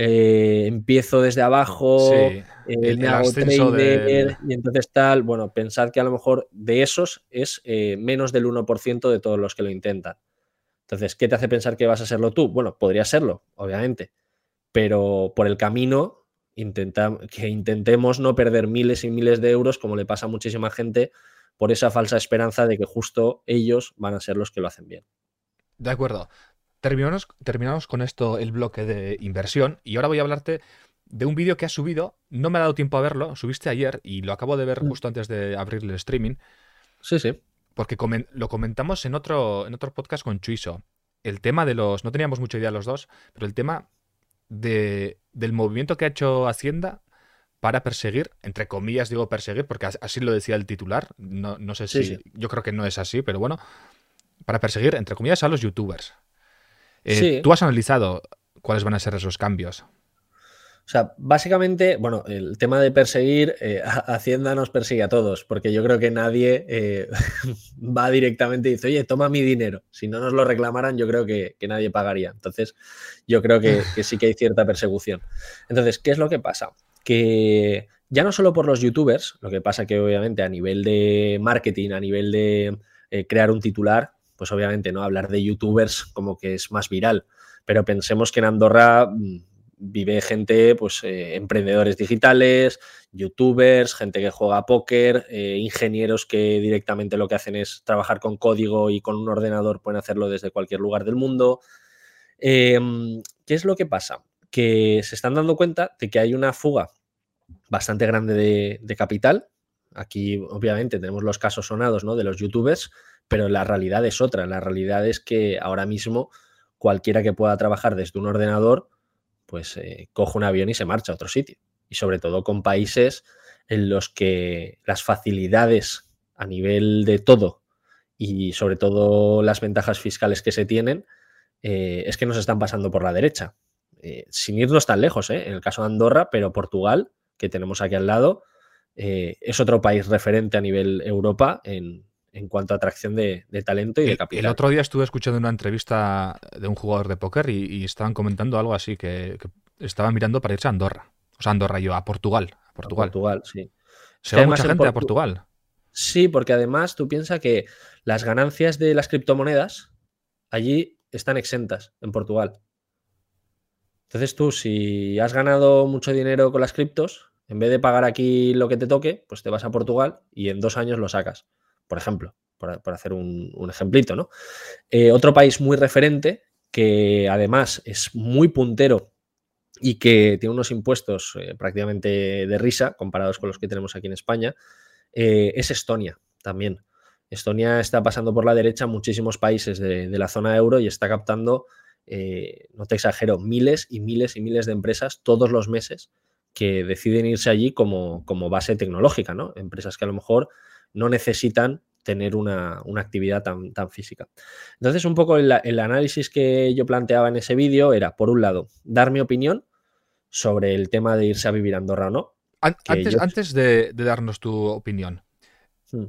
Eh, empiezo desde abajo, eh, el, hago trader, y entonces tal, bueno, pensad que a lo mejor de esos es eh, menos del 1% de todos los que lo intentan. Entonces, ¿qué te hace pensar que vas a serlo tú? Bueno, podría serlo, obviamente, pero por el camino que intentemos no perder miles y miles de euros, como le pasa a muchísima gente, por esa falsa esperanza de que justo ellos van a ser los que lo hacen bien. De acuerdo. Terminamos, terminamos con esto el bloque de inversión y ahora voy a hablarte de un vídeo que has subido. No me ha dado tiempo a verlo, subiste ayer y lo acabo de ver mm. justo antes de abrir el streaming. Sí, sí. Porque lo comentamos en otro, en otro podcast con Chuiso. El tema de los. No teníamos mucha idea los dos, pero el tema de, del movimiento que ha hecho Hacienda para perseguir, entre comillas digo perseguir, porque así lo decía el titular, no, no sé si, yo creo que no es así, pero bueno, para perseguir, entre comillas, a los youtubers. Eh, ¿Tú has analizado cuáles van a ser esos cambios? O sea, básicamente, bueno, el tema de perseguir, eh, <laughs> Hacienda nos persigue a todos, porque yo creo que nadie eh, <laughs> va directamente y dice, oye, toma mi dinero. Si no nos lo reclamaran, yo creo que, nadie pagaría. Entonces, yo creo que, sí que hay cierta persecución. Entonces, ¿qué es lo que pasa? Que ya no solo por los youtubers, lo que pasa que obviamente a nivel de marketing, a nivel de eh, crear un titular, pues obviamente no hablar de youtubers como que es más viral. Pero pensemos que en Andorra mm, vive gente, pues eh, emprendedores digitales, youtubers, gente que juega póker, eh, ingenieros que directamente lo que hacen es trabajar con código y con un ordenador pueden hacerlo desde cualquier lugar del mundo. Em, ¿Qué es lo que pasa? Que se están dando cuenta de que hay una fuga bastante grande de, capital. Aquí, obviamente, tenemos los casos sonados ¿no? de los youtubers, pero la realidad es otra. La realidad es que ahora mismo cualquiera que pueda trabajar desde un ordenador pues eh, coge un avión y se marcha a otro sitio. Y sobre todo con países en los que las facilidades a nivel de todo y sobre todo las ventajas fiscales que se tienen eh, es que nos están pasando por la derecha. Eh, sin irnos tan lejos, en el caso de Andorra, pero Portugal, que tenemos aquí al lado, es otro país referente a nivel Europa en, en cuanto a atracción de, talento y de capital. El otro día estuve escuchando una entrevista de un jugador de póker y, estaban comentando algo así, que, estaban mirando para irse a Andorra. O sea, Andorra yo, a Portugal. A Portugal, Portugal sí. Se va mucha gente a Portugal. Sí, porque además tú piensas que las ganancias de las criptomonedas allí están exentas en Portugal. Entonces tú, si has ganado mucho dinero con las criptos, en vez de pagar aquí lo que te toque, pues te vas a Portugal y en dos años lo sacas por ejemplo, por, hacer un, ejemplito, ¿no? Eh, otro país muy referente, que además es muy puntero y que tiene unos impuestos eh, prácticamente de risa comparados con los que tenemos aquí en España, eh, es Estonia también. Estonia está pasando por la derecha muchísimos países de, la zona euro y está captando, no te exagero, miles y miles y miles de empresas todos los meses que deciden irse allí como, como base tecnológica, ¿no? Empresas que a lo mejor no necesitan tener una, actividad tan, tan, física. Entonces, un poco el, análisis que yo planteaba en ese vídeo era, por un lado, dar mi opinión sobre el tema de irse a vivir a Andorra o no. Antes, antes de, darnos tu opinión, hmm.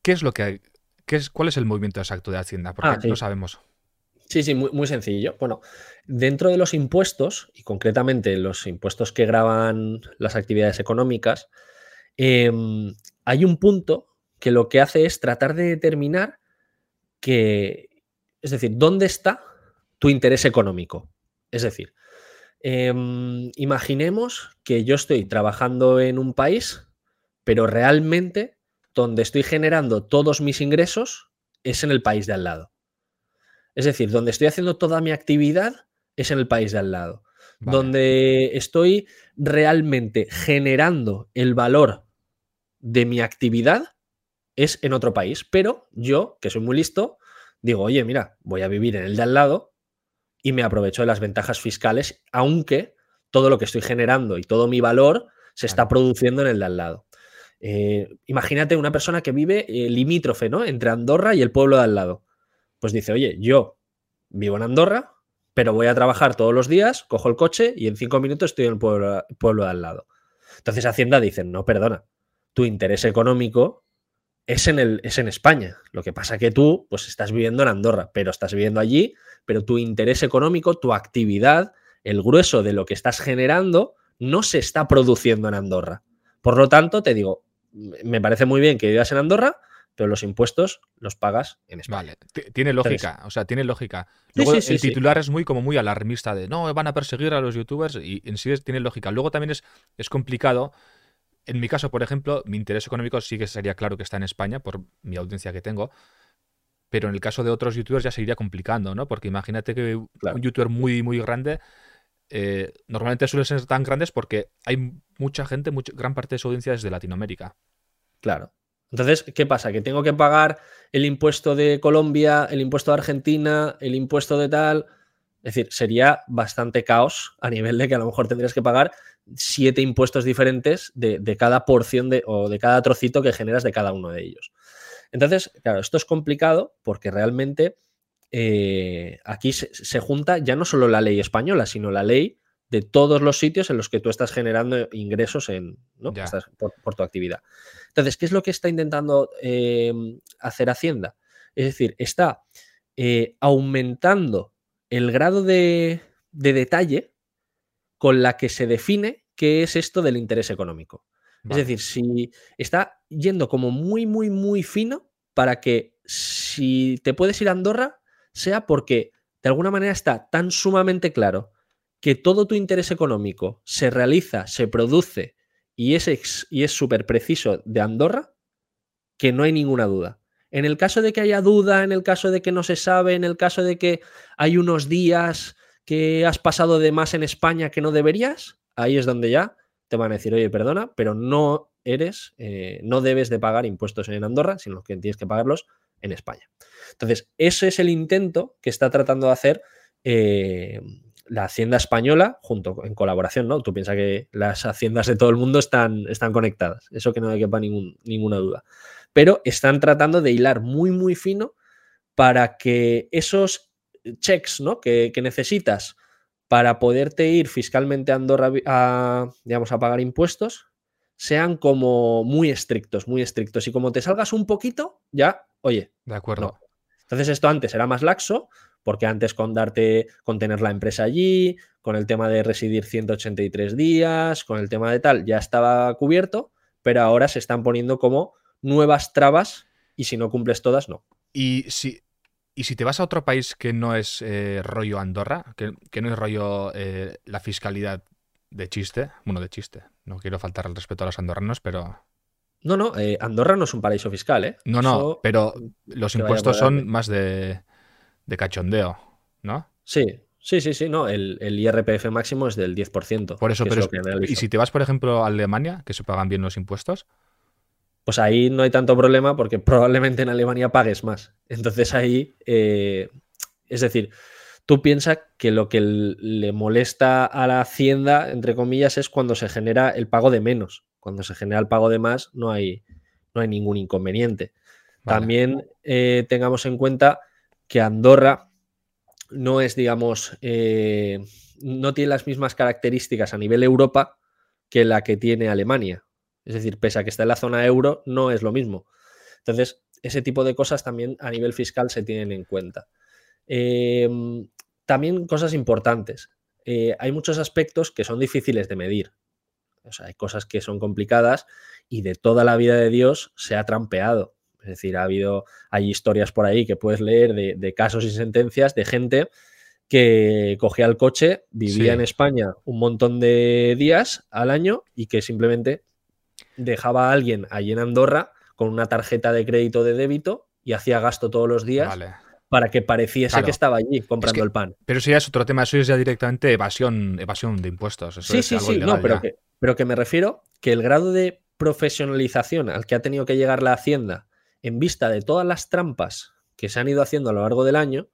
¿qué es lo que hay? ¿Qué es, ¿Cuál es el movimiento exacto de Hacienda? Porque ah, no sabemos. Sí, sí, muy, muy, sencillo. Bueno, dentro de los impuestos, y concretamente los impuestos que graban las actividades económicas, em, hay un punto que lo que hace es tratar de determinar que, es decir, dónde está tu interés económico. Es decir, em, imaginemos que yo estoy trabajando en un país, pero realmente donde estoy generando todos mis ingresos es en el país de al lado. Es decir, donde estoy haciendo toda mi actividad es en el país de al lado. Donde estoy realmente generando el valor de mi actividad es en otro país. Pero yo, que soy muy listo, digo, oye, mira, voy a vivir en el de al lado y me aprovecho de las ventajas fiscales, aunque todo lo que estoy generando y todo mi valor se está produciendo en el de al lado. Eh, imagínate una persona que vive eh, limítrofe, ¿no? Entre Andorra y el pueblo de al lado. Pues dice, oye, yo vivo en Andorra, pero voy a trabajar todos los días, cojo el coche y en cinco minutos estoy en el pueblo, pueblo de al lado. Entonces Hacienda dice, no, perdona, tu interés económico es en, el, es en España. Lo que pasa que tú, pues estás viviendo en Andorra, pero estás viviendo allí, pero tu interés económico, tu actividad, el grueso de lo que estás generando, no se está produciendo en Andorra. Por lo tanto, te digo, me parece muy bien que vivas en Andorra, pero los impuestos los pagas en España. Vale, tiene lógica, o sea, tiene lógica. Luego el titular es muy como muy alarmista de no, van a perseguir a los youtubers y en sí tiene lógica. Luego también es, es complicado. En mi caso, por ejemplo, mi interés económico sí que sería claro que está en España por mi audiencia que tengo. Pero en el caso de otros youtubers ya se iría complicando, ¿no? Porque imagínate que un youtuber muy, muy grande eh, normalmente suelen ser tan grandes porque hay mucha gente, mucha, gran parte de su audiencia es de Latinoamérica. Claro. Entonces, ¿qué pasa? Que tengo que pagar el impuesto de Colombia, el impuesto de Argentina, el impuesto de tal. Es decir, sería bastante caos a nivel de que a lo mejor tendrías que pagar siete impuestos diferentes de, cada porción de, o de cada trocito que generas de cada uno de ellos. Entonces, claro, esto es complicado porque realmente eh, aquí se, junta ya no solo la ley española, sino la ley de todos los sitios en los que tú estás generando ingresos en, por, tu actividad. Entonces, ¿qué es lo que está intentando em, hacer Hacienda? Es decir, está eh, aumentando el grado de, detalle con la que se define qué es esto del interés económico. Es decir, si está yendo como muy, muy, muy fino para que si te puedes ir a Andorra, sea porque de alguna manera está tan sumamente claro que todo tu interés económico se realiza, se produce y es, y es súper preciso de Andorra, que no hay ninguna duda. En el caso de que haya duda, en el caso de que no se sabe, en el caso de que hay unos días que has pasado de más en España que no deberías, ahí es donde ya te van a decir, oye, perdona, pero no eres, eh, no debes de pagar impuestos en Andorra, sino que tienes que pagarlos en España. Entonces, ese es el intento que está tratando de hacer eh, la Hacienda española, junto en colaboración, ¿no? Tú piensas que las haciendas de todo el mundo están, están conectadas, eso que no hay que ningún, ninguna duda. Pero están tratando de hilar muy, muy fino para que esos checks ¿no? que, necesitas para poderte ir fiscalmente a Andorra a, digamos, a pagar impuestos sean como muy estrictos, muy estrictos. Y como te salgas un poquito, ya, oye. De acuerdo. Entonces esto antes era más laxo, porque antes con darte, con tener la empresa allí, con el tema de residir 183 días, con el tema de tal, ya estaba cubierto, pero ahora se están poniendo como nuevas trabas y si no cumples todas, no. Y si, y si te vas a otro país que no es eh, rollo Andorra, que, no es rollo eh, la fiscalidad de chiste, bueno, de chiste, no quiero faltar el respeto a los andorranos, pero... No, no, eh, Andorra no es un paraíso fiscal, ¿eh? No, no, pero los impuestos son más de, de cachondeo, ¿no? Sí, sí, sí, sí, no, el, IRPF máximo es del 10%. Por eso, pero ¿y si te vas, por ejemplo, a Alemania, que se pagan bien los impuestos? Pues ahí no hay tanto problema porque probablemente en Alemania pagues más. Entonces ahí, eh, es decir, tú piensas que lo que le molesta a la hacienda, entre comillas, es cuando se genera el pago de menos. Cuando se genera el pago de más, no hay, no hay ningún inconveniente. También eh, tengamos en cuenta que Andorra no es, digamos, eh, no tiene las mismas características a nivel Europa que la que tiene Alemania. Es decir, pese a que está en la zona euro, no es lo mismo. Entonces, ese tipo de cosas también a nivel fiscal se tienen en cuenta. Em, también cosas importantes. Eh, hay muchos aspectos que son difíciles de medir. O sea, hay cosas que son complicadas y de toda la vida de Dios se ha trampeado. Es decir, ha habido, hay historias por ahí que puedes leer de, casos y sentencias de gente que cogía el coche, vivía en España un montón de días al año y que simplemente dejaba a alguien allí en Andorra con una tarjeta de crédito de débito y hacía gasto todos los días para que pareciese que estaba allí comprando el pan. Pero eso ya es otro tema, eso es ya directamente evasión, evasión de impuestos. sí, sí, sí, no, pero que, pero que me refiero que el grado de profesionalización al que ha tenido que llegar la Hacienda en vista de todas las trampas que se han ido haciendo a lo largo del año,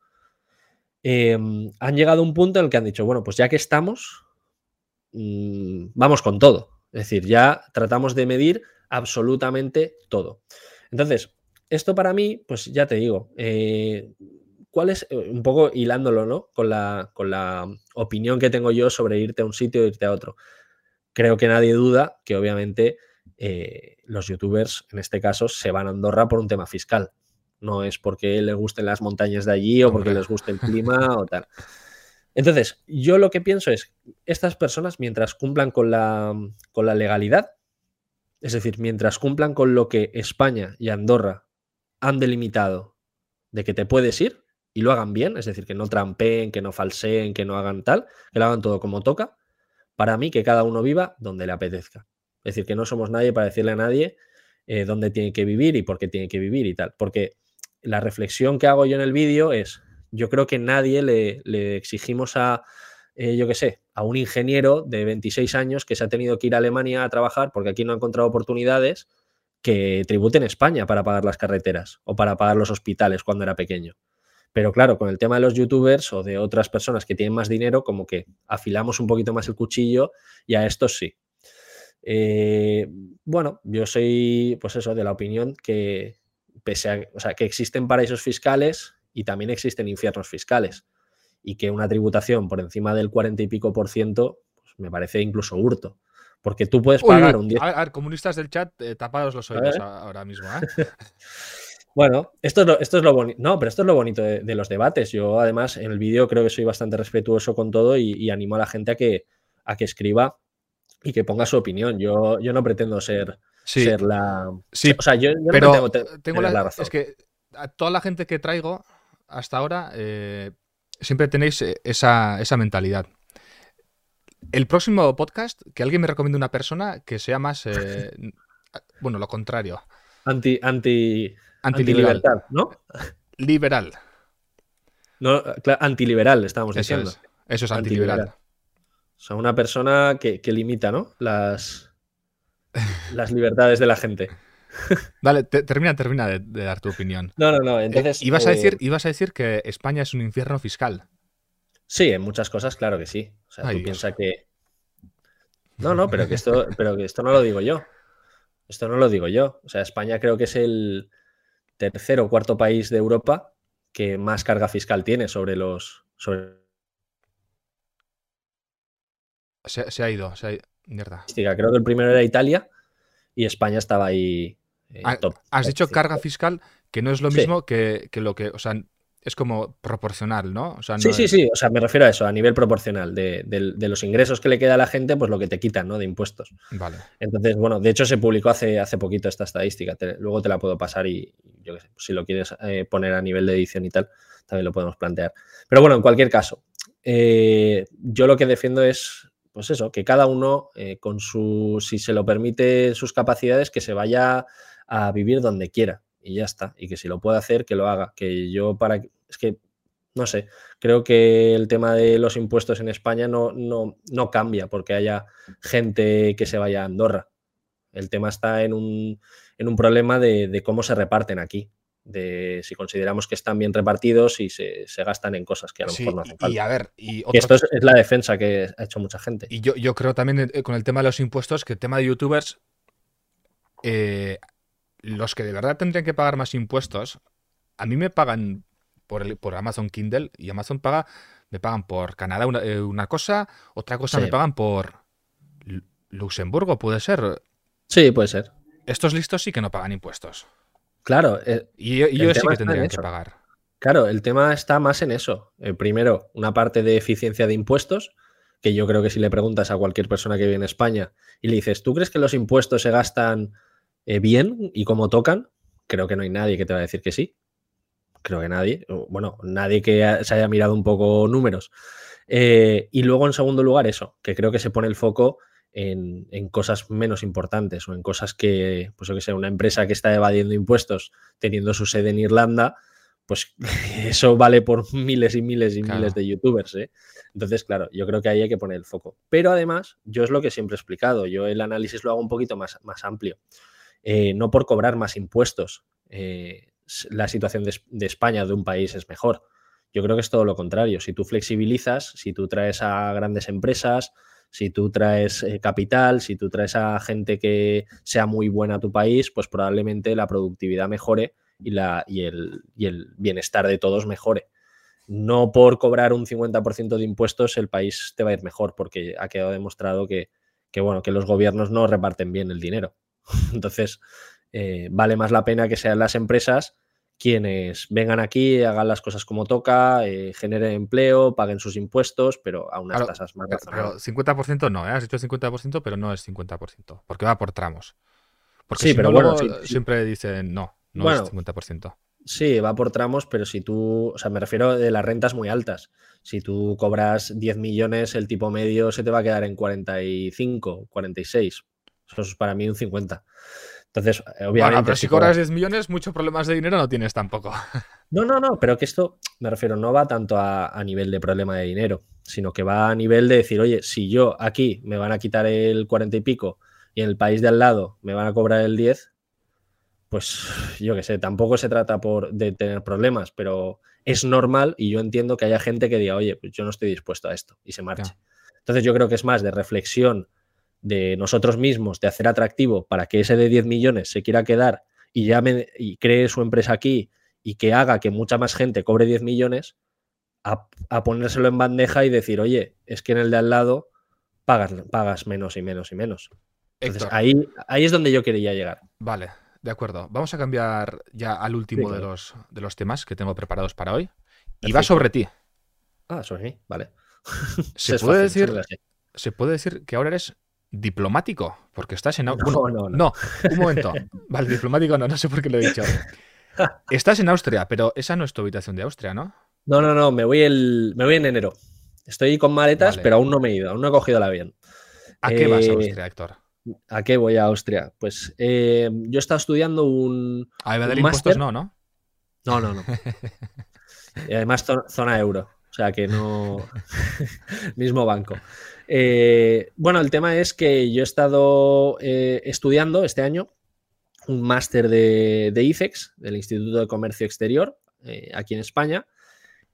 em, han llegado a un punto en el que han dicho, bueno, pues ya que estamos, mm, vamos con todo. Es decir, ya tratamos de medir absolutamente todo. Entonces, esto para mí, pues ya te digo, eh, ¿cuál es, eh, un poco hilándolo, ¿no? Con la, con la opinión que tengo yo sobre irte a un sitio e irte a otro. Creo que nadie duda que obviamente eh, los youtubers, en este caso, se van a Andorra por un tema fiscal. No es porque les gusten las montañas de allí o porque les guste el <laughs> clima o tal. Entonces, yo lo que pienso es, estas personas, mientras cumplan con la, con la legalidad, es decir, mientras cumplan con lo que España y Andorra han delimitado de que te puedes ir y lo hagan bien, es decir, que no trampeen, que no falseen, que no hagan tal, que lo hagan todo como toca, para mí que cada uno viva donde le apetezca. Es decir, que no somos nadie para decirle a nadie eh, dónde tiene que vivir y por qué tiene que vivir y tal. Porque la reflexión que hago yo en el vídeo es, yo creo que nadie le, exigimos a, eh, yo qué sé, a un ingeniero de 26 años que se ha tenido que ir a Alemania a trabajar porque aquí no ha encontrado oportunidades que tribute en España para pagar las carreteras o para pagar los hospitales cuando era pequeño. Pero claro, con el tema de los youtubers o de otras personas que tienen más dinero, como que afilamos un poquito más el cuchillo y a estos sí. Eh, bueno, yo soy, pues eso, de la opinión que, pese a, o sea, que existen paraísos fiscales y también existen infiernos fiscales. Y que una tributación por encima del 40 y pico por ciento, pues me parece incluso hurto. Porque tú puedes pagar un 10. A ver, comunistas del chat, eh, tapados los oídos ahora mismo. ¿eh? <laughs> bueno, esto es lo, esto es lo bonito. No, pero esto es lo bonito de, los debates. Yo, además, en el vídeo creo que soy bastante respetuoso con todo y, animo a la gente a que, a que escriba y que ponga su opinión. Yo, yo no pretendo ser, ser la. Sí, o sea, yo, pero tengo, la, razón. Es que a toda la gente que traigo hasta ahora eh, siempre tenéis eh, esa, mentalidad. El próximo podcast, que alguien me recomiende una persona que sea más. Eh, <laughs> bueno, lo contrario. Anti. anti antiliberal, ¿no? Liberal. No, antiliberal, estábamos diciendo. eso es antiliberal. O sea, una persona que, limita, ¿no? Las, las libertades de la gente. <laughs> Vale, termina, termina de, dar tu opinión. No, no, no. Eh, entonces. ibas, a decir, eh, a decir que España es un infierno fiscal. Sí, en muchas cosas, claro que sí. O sea, tú piensas que. No, no, pero que esto, <laughs> pero que esto no lo digo yo. Esto no lo digo yo. O sea, España creo que es el tercer o cuarto país de Europa que más carga fiscal tiene sobre los. Sobre se, ha ido, se ha ido. Mierda. Creo que el primero era Italia y España estaba ahí. Eh, ah, has dicho carga fiscal que no es lo mismo que, lo que. O sea, es como proporcional, ¿no? sí, sí, sí. O sea, me refiero a eso, a nivel proporcional. De, los ingresos que le queda a la gente, pues lo que te quitan, ¿no? De impuestos. Vale. Entonces, bueno, de hecho se publicó hace, hace poquito esta estadística. luego te la puedo pasar y yo qué sé, si lo quieres eh, poner a nivel de edición y tal, también lo podemos plantear. Pero bueno, en cualquier caso, eh, yo lo que defiendo es pues eso, que cada uno eh, con su, si se lo permite sus capacidades, que se vaya a vivir donde quiera y ya está. Y que si lo puede hacer, que lo haga. Que yo para, es que, no sé, creo que el tema de los impuestos en España no, no, no cambia porque haya gente que se vaya a Andorra. El tema está en un, en un problema de cómo se reparten aquí de si consideramos que están bien repartidos y se, gastan en cosas que a lo mejor no hacen falta. Y a ver, y esto es, la defensa que ha hecho mucha gente. Y yo, yo creo también eh, con el tema de los impuestos que el tema de youtubers, eh, los que de verdad tendrían que pagar más impuestos, a mí me pagan por, el, por Amazon Kindle y Amazon paga, me pagan por Canadá una, eh, cosa, otra cosa me pagan por Luxemburgo, puede ser. Sí, puede ser. Estos listos sí que no pagan impuestos. Claro. Eh, y, yo sí que tendría que pagar. Claro, el tema está más en eso. Eh, primero, una parte de eficiencia de impuestos, que yo creo que si le preguntas a cualquier persona que vive en España y le dices, ¿tú crees que los impuestos se gastan eh, bien y como tocan? Creo que no hay nadie que te va a decir que sí. Creo que nadie. Bueno, nadie que se haya mirado un poco números. y luego, en segundo lugar, eso, que creo que se pone el foco en, cosas menos importantes o en cosas que, pues yo que sé, una empresa que está evadiendo impuestos teniendo su sede en Irlanda, pues <laughs> eso vale por miles y miles y miles de youtubers. ¿eh? Entonces, claro, yo creo que ahí hay que poner el foco. Pero además, yo es lo que siempre he explicado, yo el análisis lo hago un poquito más, más amplio. Eh, no por cobrar más impuestos, eh, la situación de, de España, de un país, es mejor. Yo creo que es todo lo contrario. Si tú flexibilizas, si tú traes a grandes empresas, si tú traes eh, capital, si tú traes a gente que sea muy buena a tu país, pues probablemente la productividad mejore y, la, y, el, bienestar de todos mejore. No por cobrar un 50% de impuestos el país te va a ir mejor, porque ha quedado demostrado que, bueno, que los gobiernos no reparten bien el dinero. <laughs> Entonces, eh, vale más la pena que sean las empresas quienes vengan aquí, hagan las cosas como toca, eh, generen empleo, paguen sus impuestos, pero a unas tasas más razonables. Pero 50% no, ¿eh? has dicho 50%, pero no es 50%, porque va por tramos. Porque sí, pero bueno, siempre dicen no, no es 50%. Sí, va por tramos, pero si tú, o sea, me refiero de las rentas muy altas. Si tú cobras 10 millones, el tipo medio se te va a quedar en 45, 46. Eso es para mí un 50. Entonces, eh, obviamente. pero si, cobras 10 millones, muchos problemas de dinero no tienes tampoco. <laughs> No, no, no, pero que esto, me refiero, no va tanto a, a, nivel de problema de dinero, sino que va a nivel de decir, oye, si yo aquí me van a quitar el 40 y pico y en el país de al lado me van a cobrar el 10, pues yo qué sé, tampoco se trata por, de tener problemas, pero es normal y yo entiendo que haya gente que diga, oye, pues yo no estoy dispuesto a esto y se marche. Entonces yo creo que es más de reflexión de nosotros mismos, de hacer atractivo para que ese de 10 millones se quiera quedar y llame y cree su empresa aquí y que haga que mucha más gente cobre 10 millones, a, ponérselo en bandeja y decir, oye, es que en el de al lado pagas, pagas menos y menos y menos. Entonces, ahí, ahí es donde yo quería llegar. Vale, de acuerdo. Vamos a cambiar ya al último de, los, de los temas que tengo preparados para hoy. Y va sobre ti. Ah, sobre mí, vale. ¿Se, <laughs> puede decir, ¿Se puede decir que ahora eres diplomático? Porque estás en... No, no, no. no, un momento. Vale, diplomático no, no sé por qué lo he dicho. <laughs> Estás en Austria, pero esa no es tu habitación de Austria, ¿no? No, no, no, me voy, el, me voy en enero. Estoy con maletas, pero aún no me he ido, aún no he cogido el avión. ¿A qué vas a eh, Austria, Héctor? ¿A qué voy a Austria? Pues eh, yo he estado estudiando un. ¿A de impuestos no, no? No, no, no. <laughs> y además, zona euro. O sea que no. <laughs> Mismo banco. Eh, bueno, el tema es que yo he estado eh, estudiando este año un máster de, de, ICEX, del Instituto de Comercio Exterior, aquí en España.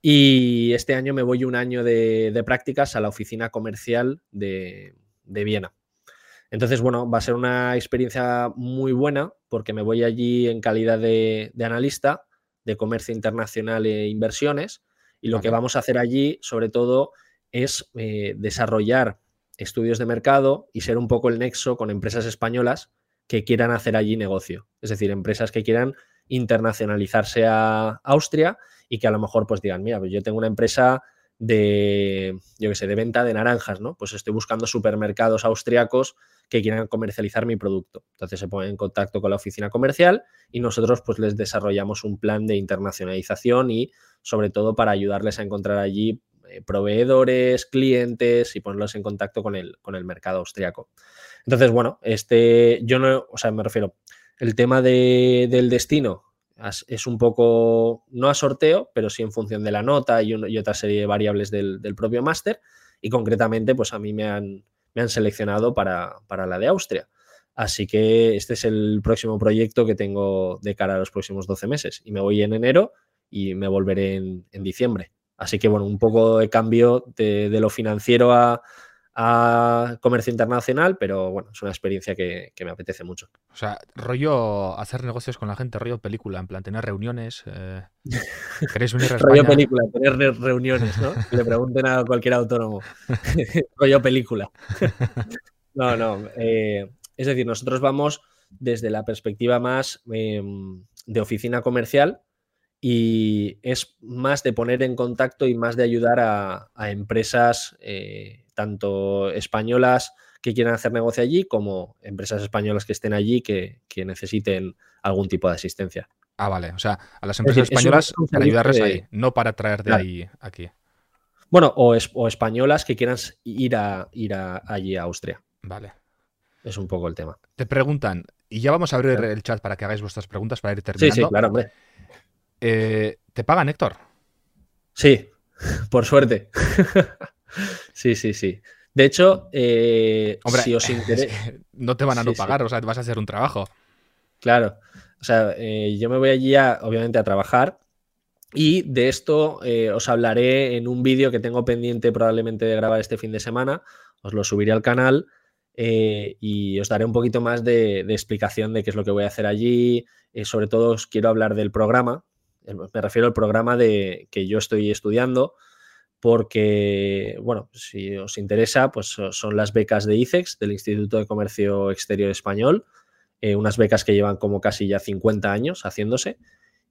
Y este año me voy un año de, prácticas a la oficina comercial de Viena. Entonces, bueno, va a ser una experiencia muy buena porque me voy allí en calidad de, analista de comercio internacional e inversiones y lo que vamos a hacer allí, sobre todo, es eh, desarrollar estudios de mercado y ser un poco el nexo con empresas españolas que quieran hacer allí negocio. Es decir, empresas que quieran internacionalizarse a Austria y que a lo mejor pues digan, mira, pues yo tengo una empresa de, yo qué sé, de venta de naranjas, ¿no? Pues estoy buscando supermercados austriacos que quieran comercializar mi producto. Entonces se ponen en contacto con la oficina comercial y nosotros pues les desarrollamos un plan de internacionalización y sobre todo para ayudarles a encontrar allí eh, proveedores, clientes y ponerlos en contacto con el, con el mercado austriaco. Entonces, bueno, este, yo no, o sea, me refiero, el tema del destino es un poco, no a sorteo, pero sí en función de la nota y, otra serie de variables del, del propio máster. Y concretamente, pues a mí me han, me han seleccionado para, la de Austria. Así que este es el próximo proyecto que tengo de cara a los próximos 12 meses. Y me voy en enero y me volveré en, diciembre. Así que bueno, un poco de cambio de, lo financiero a, comercio internacional, pero bueno, es una experiencia que, me apetece mucho. O sea, rollo hacer negocios con la gente, rollo película, en plan tener reuniones. Eh, ¿Queréis unir a <laughs> rollo película, tener reuniones, ¿no? Le pregunten a cualquier autónomo. <laughs> rollo película. <laughs> no, no. Eh, es decir, nosotros vamos desde la perspectiva más em, de oficina comercial y es más de poner en contacto y más de ayudar a, empresas eh, tanto españolas que quieran hacer negocio allí como empresas españolas que estén allí que, necesiten algún tipo de asistencia. Ah, vale. O sea, a las empresas españolas para ayudarles ahí, no para traer de ahí aquí. Bueno, o, españolas que quieran ir a ir allí a Austria. Vale. Es un poco el tema. Te preguntan, y ya vamos a abrir el chat para que hagáis vuestras preguntas para ir terminando. Sí, sí, claro, hombre. Eh, ¿Te pagan, Héctor? Sí, <laughs> por suerte. <laughs> sí, sí, sí. De hecho, eh, si os <laughs> interesa. no te van a no pagar, o sea, vas a hacer un trabajo. Claro. O sea, eh, yo me voy allí, obviamente, a trabajar. Y de esto os hablaré en un vídeo que tengo pendiente probablemente de grabar este fin de semana. Os lo subiré al canal y os daré un poquito más de, de, explicación de qué es lo que voy a hacer allí. sobre todo os quiero hablar del programa, me refiero al programa de, que yo estoy estudiando, porque, bueno, si os interesa, pues son las becas de ICEX, del Instituto de Comercio Exterior Español, eh, unas becas que llevan como casi ya 50 años haciéndose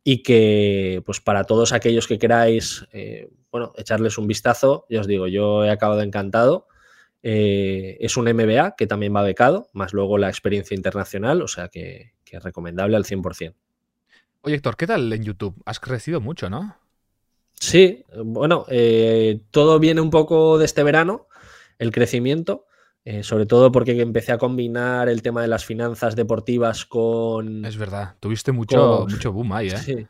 y que pues para todos aquellos que queráis, eh, bueno, echarles un vistazo, ya os digo, yo he acabado encantado. Eh, es un MBA que también va becado, más luego la experiencia internacional, o sea que, es recomendable al 100%. Oye, Héctor, ¿qué tal en YouTube? Has crecido mucho, ¿no? Sí, bueno, eh, todo viene un poco de este verano, el crecimiento, sobre todo porque empecé a combinar el tema de las finanzas deportivas con... Es verdad, tuviste mucho, mucho boom ahí, ¿eh? Sí.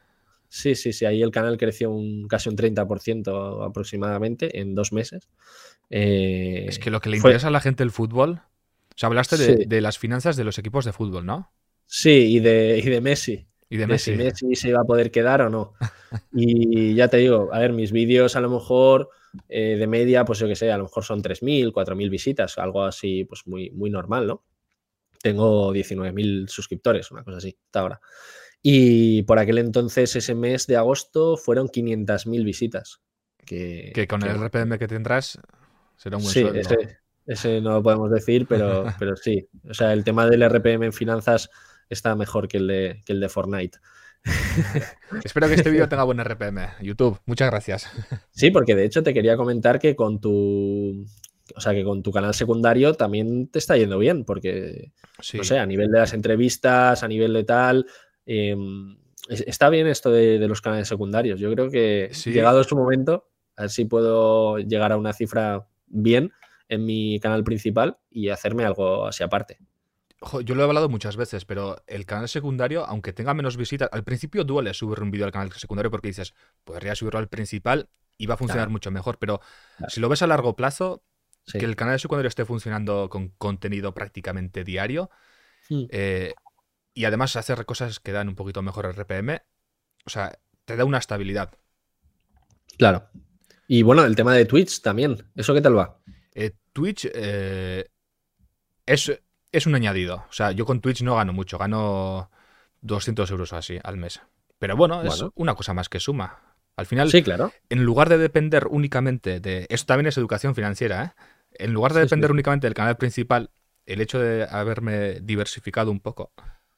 Sí, sí, ahí el canal creció un, casi un 30% aproximadamente en dos meses. Eh, es que lo que le interesa a la gente el fútbol. O sea, hablaste de, las finanzas de los equipos de fútbol, ¿no? Sí, y de, de Messi. Y de, Messi. Si Messi se iba a poder quedar o no. y ya te digo, a ver, mis vídeos a lo mejor eh, de media, pues yo que sé, a lo mejor son 3.000, 4.000 visitas, algo así, pues muy, muy normal, ¿no? Tengo 19.000 suscriptores, una cosa así, hasta ahora. Y por aquel entonces, ese mes de agosto, fueron 500.000 visitas. Que, que con el RPM que tendrás Será un buen sí, Ese, no lo podemos decir, pero, <laughs> pero sí. O sea, el tema del RPM en finanzas está mejor que el de, que el de Fortnite. Espero que este vídeo <laughs> tenga buen RPM. YouTube, muchas gracias. Sí, porque de hecho te quería comentar que con tu. O sea, que con tu canal secundario también te está yendo bien, porque, no sé, a nivel de las entrevistas, a nivel de tal, em, está bien esto de, los canales secundarios. Yo creo que llegado su momento, a ver si puedo llegar a una cifra bien en mi canal principal y hacerme algo así aparte. Yo lo he hablado muchas veces, pero el canal secundario, aunque tenga menos visitas, al principio duele subir un vídeo al canal secundario porque dices, podría subirlo al principal y va a funcionar mucho mejor. Pero si lo ves a largo plazo, que el canal secundario esté funcionando con contenido prácticamente diario hmm. eh, y además hacer cosas que dan un poquito mejor el RPM, o sea, te da una estabilidad. Claro. Y bueno, el tema de Twitch también. ¿Eso qué tal va? Eh, Twitch eh, es, es, un añadido. O sea, yo con Twitch no gano mucho, gano 200 euros así al mes. Pero bueno, es una cosa más que suma. Al final, sí, claro. en lugar de depender únicamente de. Esto también es educación financiera, ¿eh? En lugar de depender únicamente del canal principal, el hecho de haberme diversificado un poco.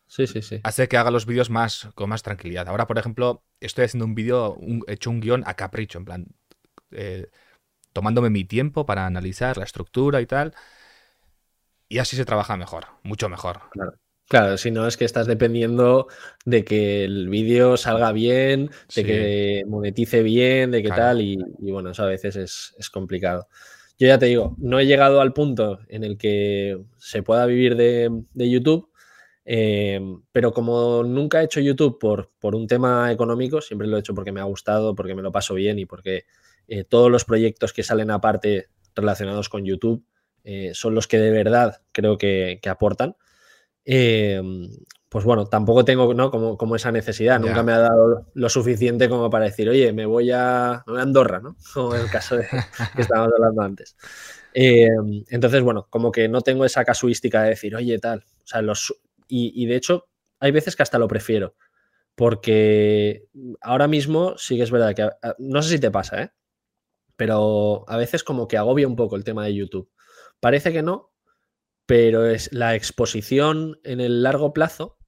Sí, sí, sí. Hace que haga los vídeos más, con más tranquilidad. Ahora, por ejemplo, estoy haciendo un vídeo, he hecho un guion a capricho, en plan, eh, tomándome mi tiempo para analizar la estructura y tal. Y así se trabaja mejor, mucho mejor. Claro. si no es que estás dependiendo de que el vídeo salga bien, de que monetice bien, de qué tal, y, bueno, eso a veces es, complicado. Yo ya te digo, no he llegado al punto en el que se pueda vivir de, YouTube, eh, pero como nunca he hecho YouTube por, por un tema económico, siempre lo he hecho porque me ha gustado, porque me lo paso bien y porque eh, todos los proyectos que salen aparte relacionados con YouTube eh, son los que de verdad creo que, aportan. Eh, pues bueno, tampoco tengo ¿no? como, como esa necesidad, nunca me ha dado lo suficiente como para decir, oye, me voy a, Andorra, ¿no? <laughs> Como en el caso de, <laughs> que estábamos hablando antes. entonces, bueno, como que no tengo esa casuística de decir, oye, tal. O sea, los, y, y de hecho, hay veces que hasta lo prefiero porque ahora mismo sí que es verdad que, no sé si te pasa, ¿eh? pero a veces como que agobia un poco el tema de YouTube. Parece que no, pero es la exposición en el largo plazo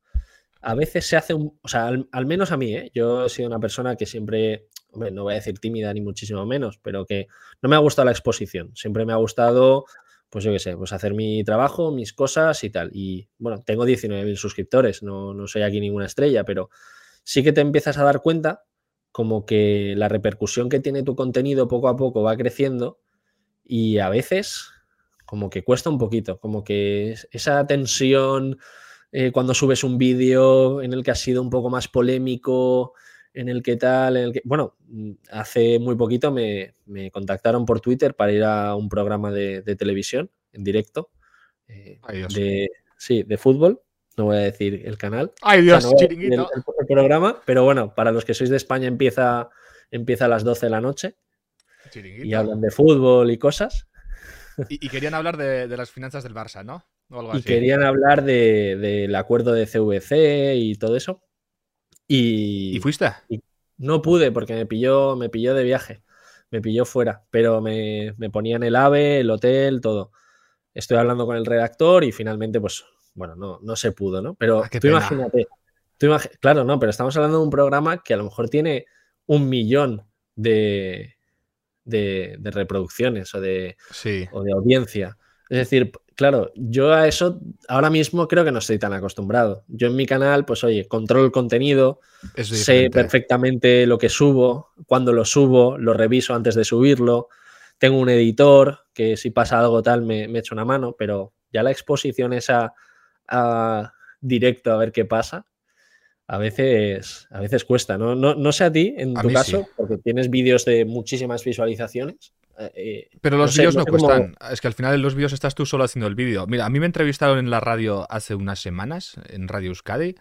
a veces se hace un, o sea, al, menos a mí, ¿eh? yo he sido una persona que siempre, no voy a decir tímida ni muchísimo menos, pero que no me ha gustado la exposición, siempre me ha gustado, pues yo qué sé, pues hacer mi trabajo, mis cosas y tal. Y bueno, tengo 19.000 suscriptores, no, no soy aquí ninguna estrella, pero sí que te empiezas a dar cuenta como que la repercusión que tiene tu contenido poco a poco va creciendo y a veces como que cuesta un poquito, como que esa tensión eh, cuando subes un vídeo en el que ha sido un poco más polémico, en el que tal, en el que... Bueno, hace muy poquito me, contactaron por Twitter para ir a un programa de, televisión en directo. Eh, de, sí, de fútbol no voy a decir el canal. Ay Dios, chiringuito. El, programa, pero bueno, para los que sois de España empieza, empieza a las 12 de la noche. Y hablan de fútbol y cosas. Y, querían hablar de, las finanzas del Barça, ¿no? y querían hablar del acuerdo de CVC y todo eso. Y, ¿Y fuiste? no pude porque me pilló, me pilló de viaje. Me pilló fuera. Pero me, me ponían el AVE, el hotel, todo. Estoy hablando con el redactor y finalmente, pues bueno, no, no se pudo, ¿no? Pero ah, tú imagínate, claro, no, pero estamos hablando de un programa que a lo mejor tiene un millón de, de, reproducciones o de, o de audiencia. Es decir, claro, yo a eso ahora mismo creo que no estoy tan acostumbrado. Yo en mi canal, pues oye, controlo el contenido, sé perfectamente lo que subo, cuando lo subo, lo reviso antes de subirlo. Tengo un editor que si pasa algo tal me, me echa una mano, pero ya la exposición esa a, directo a ver qué pasa, a veces, a veces cuesta. No, no, sé a ti, en tu caso, porque tienes vídeos de muchísimas visualizaciones. Eh, eh, Pero los vídeos no, cuestan. Es que al final en los vídeos estás tú solo haciendo el vídeo. Mira, a mí me entrevistaron en la radio hace unas semanas, en Radio Euskadi,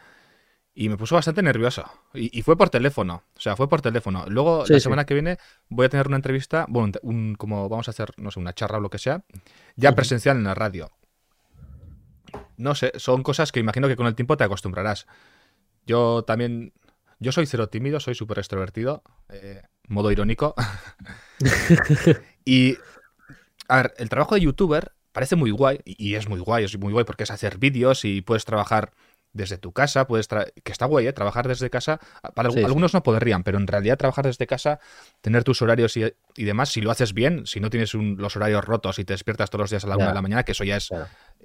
y me puso bastante nervioso. Y, fue por teléfono. O sea, fue por teléfono. Luego, la semana que viene, voy a tener una entrevista, bueno, como vamos a hacer, no sé, una charla o lo que sea, ya presencial en la radio. No sé, son cosas que imagino que con el tiempo te acostumbrarás. Yo también, yo soy cero tímido, soy súper extrovertido, eh, modo irónico. <laughs> y, a ver, el trabajo de youtuber parece muy guay, y es muy guay, es muy guay porque es hacer vídeos y puedes trabajar desde tu casa, puedes que está guay, ¿eh? trabajar desde casa. Para algunos no podrían, pero en realidad trabajar desde casa, tener tus horarios y, demás, si lo haces bien, si no tienes los horarios rotos y te despiertas todos los días a la una de la mañana, que eso ya es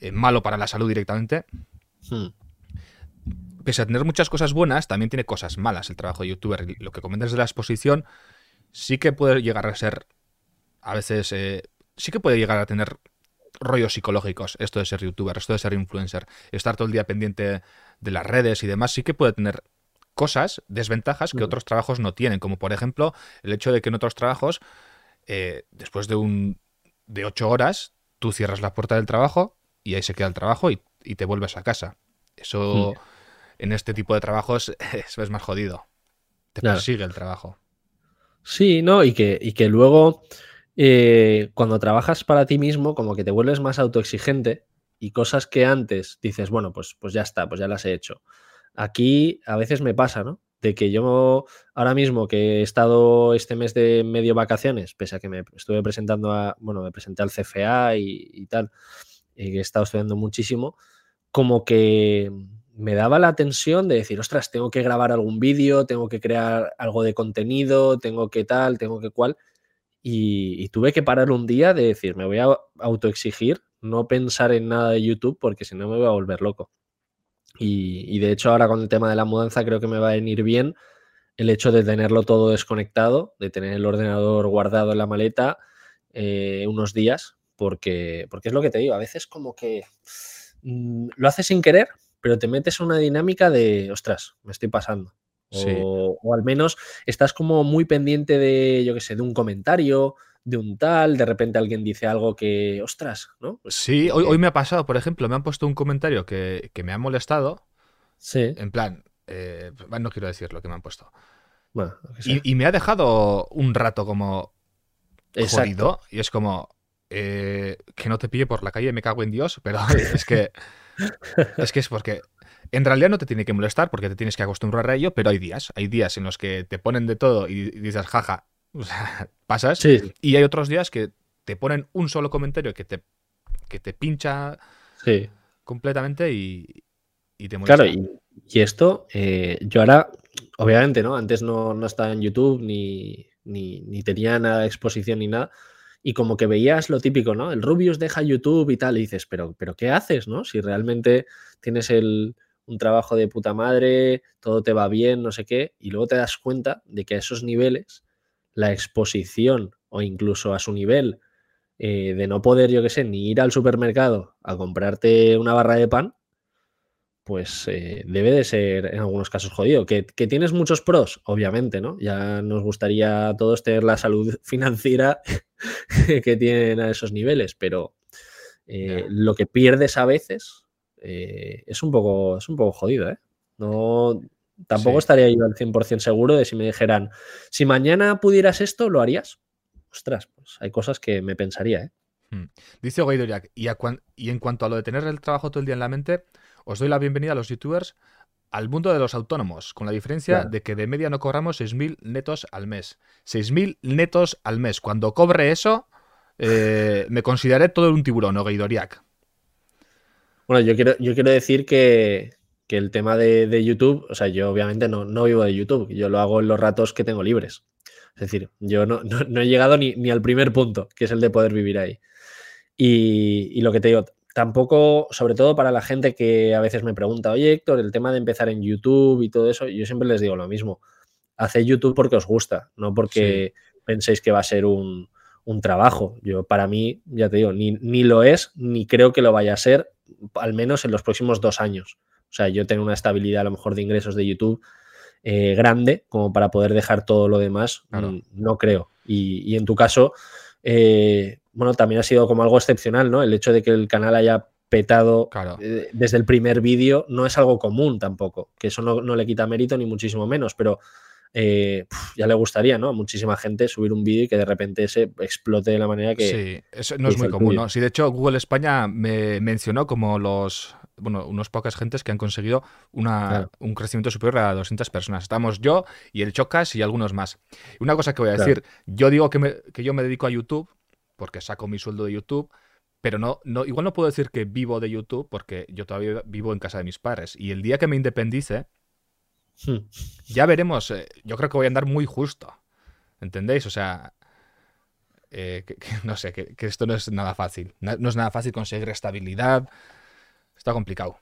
eh, malo para la salud directamente. Hmm. Pese a tener muchas cosas buenas, también tiene cosas malas el trabajo de youtuber. Lo que comentas de la exposición, sí que puede llegar a ser, a veces, eh, sí que puede llegar a tener rollos psicológicos, esto de ser youtuber, esto de ser influencer, estar todo el día pendiente de las redes y demás, sí que puede tener cosas, desventajas que otros trabajos no tienen, como por ejemplo el hecho de que en otros trabajos, eh, después de un de ocho horas, tú cierras la puerta del trabajo y ahí se queda el trabajo y, te vuelves a casa. Eso. En este tipo de trabajos <laughs> es, más jodido. Te persigue el trabajo. Sí, no, y que, y que luego eh, cuando trabajas para ti mismo, como que te vuelves más autoexigente y cosas que antes dices, bueno, pues, pues ya está, pues ya las he hecho. Aquí a veces me pasa, ¿no? De que yo ahora mismo que he estado este mes de medio vacaciones, pese a que me estuve presentando a, bueno, me presenté al CFA y, tal, y que he estado estudiando muchísimo, como que me daba la tensión de decir, ostras, tengo que grabar algún vídeo, tengo que crear algo de contenido, tengo que tal, tengo que cual. Y, tuve que parar un día de decir, me voy a autoexigir, no pensar en nada de YouTube porque si no me voy a volver loco. Y, de hecho ahora con el tema de la mudanza creo que me va a venir bien el hecho de tenerlo todo desconectado, de tener el ordenador guardado en la maleta eh, unos días, porque, porque es lo que te digo, a veces como que mm, lo haces sin querer, pero te metes en una dinámica de, ostras, me estoy pasando. O, al menos estás como muy pendiente de, yo qué sé, de un comentario, de un tal, de repente alguien dice algo que, ostras, ¿no? Pues sí, hoy, hoy, me ha pasado, por ejemplo, me han puesto un comentario que, me ha molestado. Sí. En plan, eh, no quiero decir lo que me han puesto. Bueno, y, me ha dejado un rato como jodido. Y es como, eh, que no te pille por la calle, me cago en Dios, pero <laughs> es que... es que es porque en realidad no te tiene que molestar porque te tienes que acostumbrar a ello, pero hay días, hay días en los que te ponen de todo y dices, jaja, <laughs> pasas. Y hay otros días que te ponen un solo comentario que te, que te pincha completamente y, te molesta. Claro, y, esto, eh, yo ahora, obviamente, ¿no? Antes no, no estaba en YouTube ni, ni, tenía nada de exposición ni nada y como que veías lo típico, ¿no? El Rubius deja YouTube y tal, y dices, pero, pero ¿qué haces, no? Si realmente tienes el, un trabajo de puta madre, todo te va bien, no sé qué, y luego te das cuenta de que a esos niveles, la exposición o incluso a su nivel eh, de no poder, yo qué sé, ni ir al supermercado a comprarte una barra de pan, pues eh, debe de ser en algunos casos jodido. ¿Que, tienes muchos pros, obviamente, ¿no? Ya nos gustaría a todos tener la salud <laughs> financiera <laughs> que tienen a esos niveles, pero eh, lo que pierdes a veces eh, es, un poco, es un poco jodido, ¿eh? No, tampoco estaría yo al 100% seguro de si me dijeran, si mañana pudieras esto, ¿lo harías? Ostras, pues hay cosas que me pensaría, ¿eh? Hmm. Dice y, y en cuanto a lo de tener el trabajo todo el día en la mente, os doy la bienvenida a los youtubers al mundo de los autónomos, con la diferencia de que de media no cobramos 6.000 netos al mes. 6.000 netos al mes. Cuando cobre eso, eh, me consideraré todo un tiburón, Ogaidoriak. Bueno, yo quiero, yo quiero decir que, el tema de, YouTube, o sea, yo obviamente no, no vivo de YouTube, yo lo hago en los ratos que tengo libres. Es decir, yo no, he llegado ni, ni, al primer punto, que es el de poder vivir ahí. Y, lo que te digo, tampoco, sobre todo para la gente que a veces me pregunta, oye Héctor, el tema de empezar en YouTube y todo eso, yo siempre les digo lo mismo. Haced YouTube porque os gusta, no porque penséis que va a ser un, un, trabajo. Yo, para mí, ya te digo, ni, ni, lo es, ni creo que lo vaya a ser, al menos en los próximos dos años. O sea, yo tengo una estabilidad a lo mejor de ingresos de YouTube eh, grande como para poder dejar todo lo demás, mm, no creo. Y, en tu caso, eh, bueno, también ha sido como algo excepcional, ¿no? El hecho de que el canal haya petado eh, desde el primer vídeo no es algo común tampoco, que eso no, le quita mérito ni muchísimo menos, pero ya le gustaría, ¿no? A muchísima gente subir un vídeo y que de repente se explote de la manera que... Sí, eso no es muy común, ¿no? Sí, de hecho Google España me mencionó como los, bueno, unos pocas gentes que han conseguido un crecimiento superior a 200 personas. Estamos yo y el Chocas y algunos más. una cosa que voy a decir, yo digo que, que, yo me dedico a YouTube porque saco mi sueldo de YouTube, pero no, no, igual no puedo decir que vivo de YouTube porque yo todavía vivo en casa de mis padres. Y el día que me independice, hmm. ya veremos. Eh, yo creo que voy a andar muy justo. ¿Entendéis? O sea, eh, no sé, que, esto no es nada fácil. no es nada fácil conseguir estabilidad está complicado.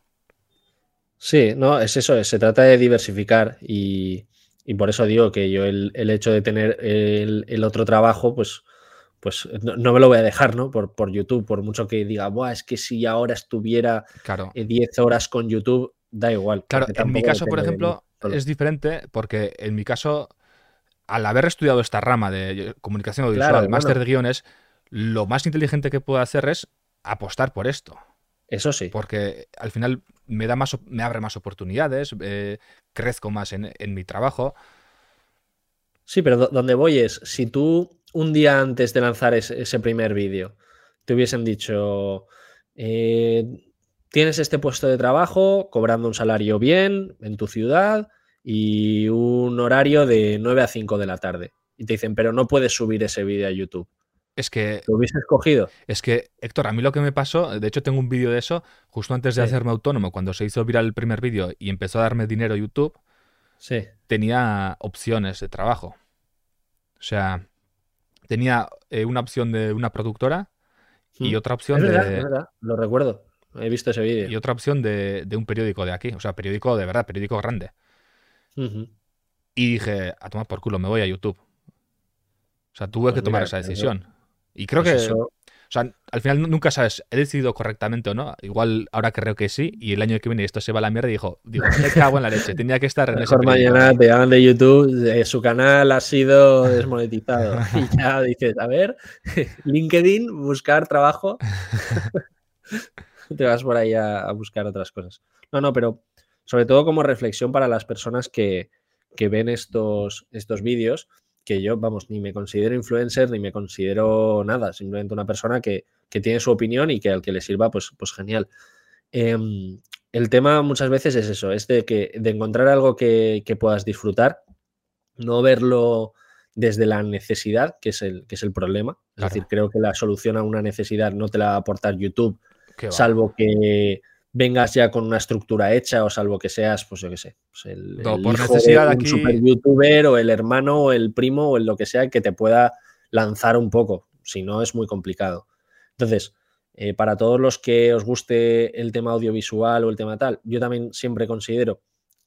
Sí, no, es eso, se trata de diversificar y, por eso digo que yo el, hecho de tener el, otro trabajo, pues, pues no, me lo voy a dejar, ¿no? Por, por YouTube, por mucho que diga, Buah, es que si ahora estuviera 10 horas con YouTube, da igual. Claro, en mi caso, por ejemplo, es diferente porque en mi caso, al haber estudiado esta rama de comunicación audiovisual, máster de guiones, lo más inteligente que puedo hacer es apostar por esto. Eso sí. Porque al final me, da más, me abre más oportunidades, eh, crezco más en, mi trabajo. Sí, pero donde voy es, si tú un día antes de lanzar ese, primer vídeo te hubiesen dicho, eh, tienes este puesto de trabajo, cobrando un salario bien en tu ciudad y un horario de 9 a 5 de la tarde. Y te dicen, pero no puedes subir ese vídeo a YouTube. Es que. ¿Lo hubiese escogido? Es que, Héctor, a mí lo que me pasó, de hecho tengo un vídeo de eso, justo antes de hacerme autónomo, cuando se hizo viral el primer vídeo y empezó a darme dinero YouTube, sí. tenía opciones de trabajo. O sea, tenía eh, una opción de una productora y mm. otra opción de. Es verdad, lo recuerdo. He visto ese vídeo. Y otra opción de, un periódico de aquí, o sea, periódico de verdad, periódico grande. Y dije, a tomar por culo, me voy a YouTube. O sea, tuve pues que tomar esa decisión. Y creo pues que. O sea, al final nunca sabes, ¿he decidido correctamente o no? Igual ahora creo que sí, y el año que viene esto se va a la mierda y dijo, digo, me cago en la leche, tenía que estar en Mejor ese mañana te llaman de YouTube, su canal ha sido desmonetizado. <laughs> y ya dices, a ver, <laughs> LinkedIn, buscar trabajo. <laughs> te vas por ahí a, buscar otras cosas. No, no, pero sobre todo como reflexión para las personas que, que ven estos, estos vídeos que yo, vamos, ni me considero influencer, ni me considero nada, simplemente una persona que, tiene su opinión y que al que le sirva, pues, pues genial. Em, el tema muchas veces es eso, es de, que, de encontrar algo que, puedas disfrutar, no verlo desde la necesidad, que es el, que es el problema. Es decir, creo que la solución a una necesidad no te la va a aportar YouTube, salvo que vengas ya con una estructura hecha o salvo que seas, pues yo qué sé, pues el, por necesidad de un super youtuber o el hermano o el primo o el lo que sea que te pueda lanzar un poco, si no es muy complicado. Entonces, eh, para todos los que os guste el tema audiovisual o el tema tal, yo también siempre considero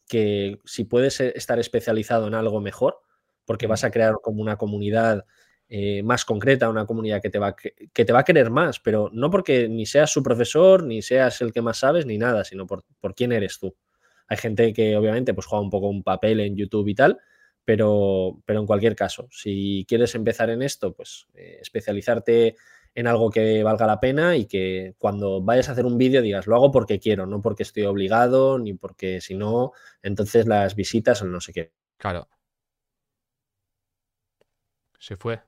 que si puedes estar especializado en algo mejor, porque vas a crear como una comunidad eh, más concreta, una comunidad que te, va, que te va a querer más, pero no porque ni seas su profesor, ni seas el que más sabes, ni nada, sino por, quién eres tú. Hay gente que obviamente pues juega un poco un papel en YouTube y tal, pero, pero en cualquier caso, si quieres empezar en esto, pues eh, especializarte en algo que valga la pena y que cuando vayas a hacer un vídeo digas, lo hago porque quiero, no porque estoy obligado, ni porque si no, entonces las visitas o no sé qué. Claro. Se fue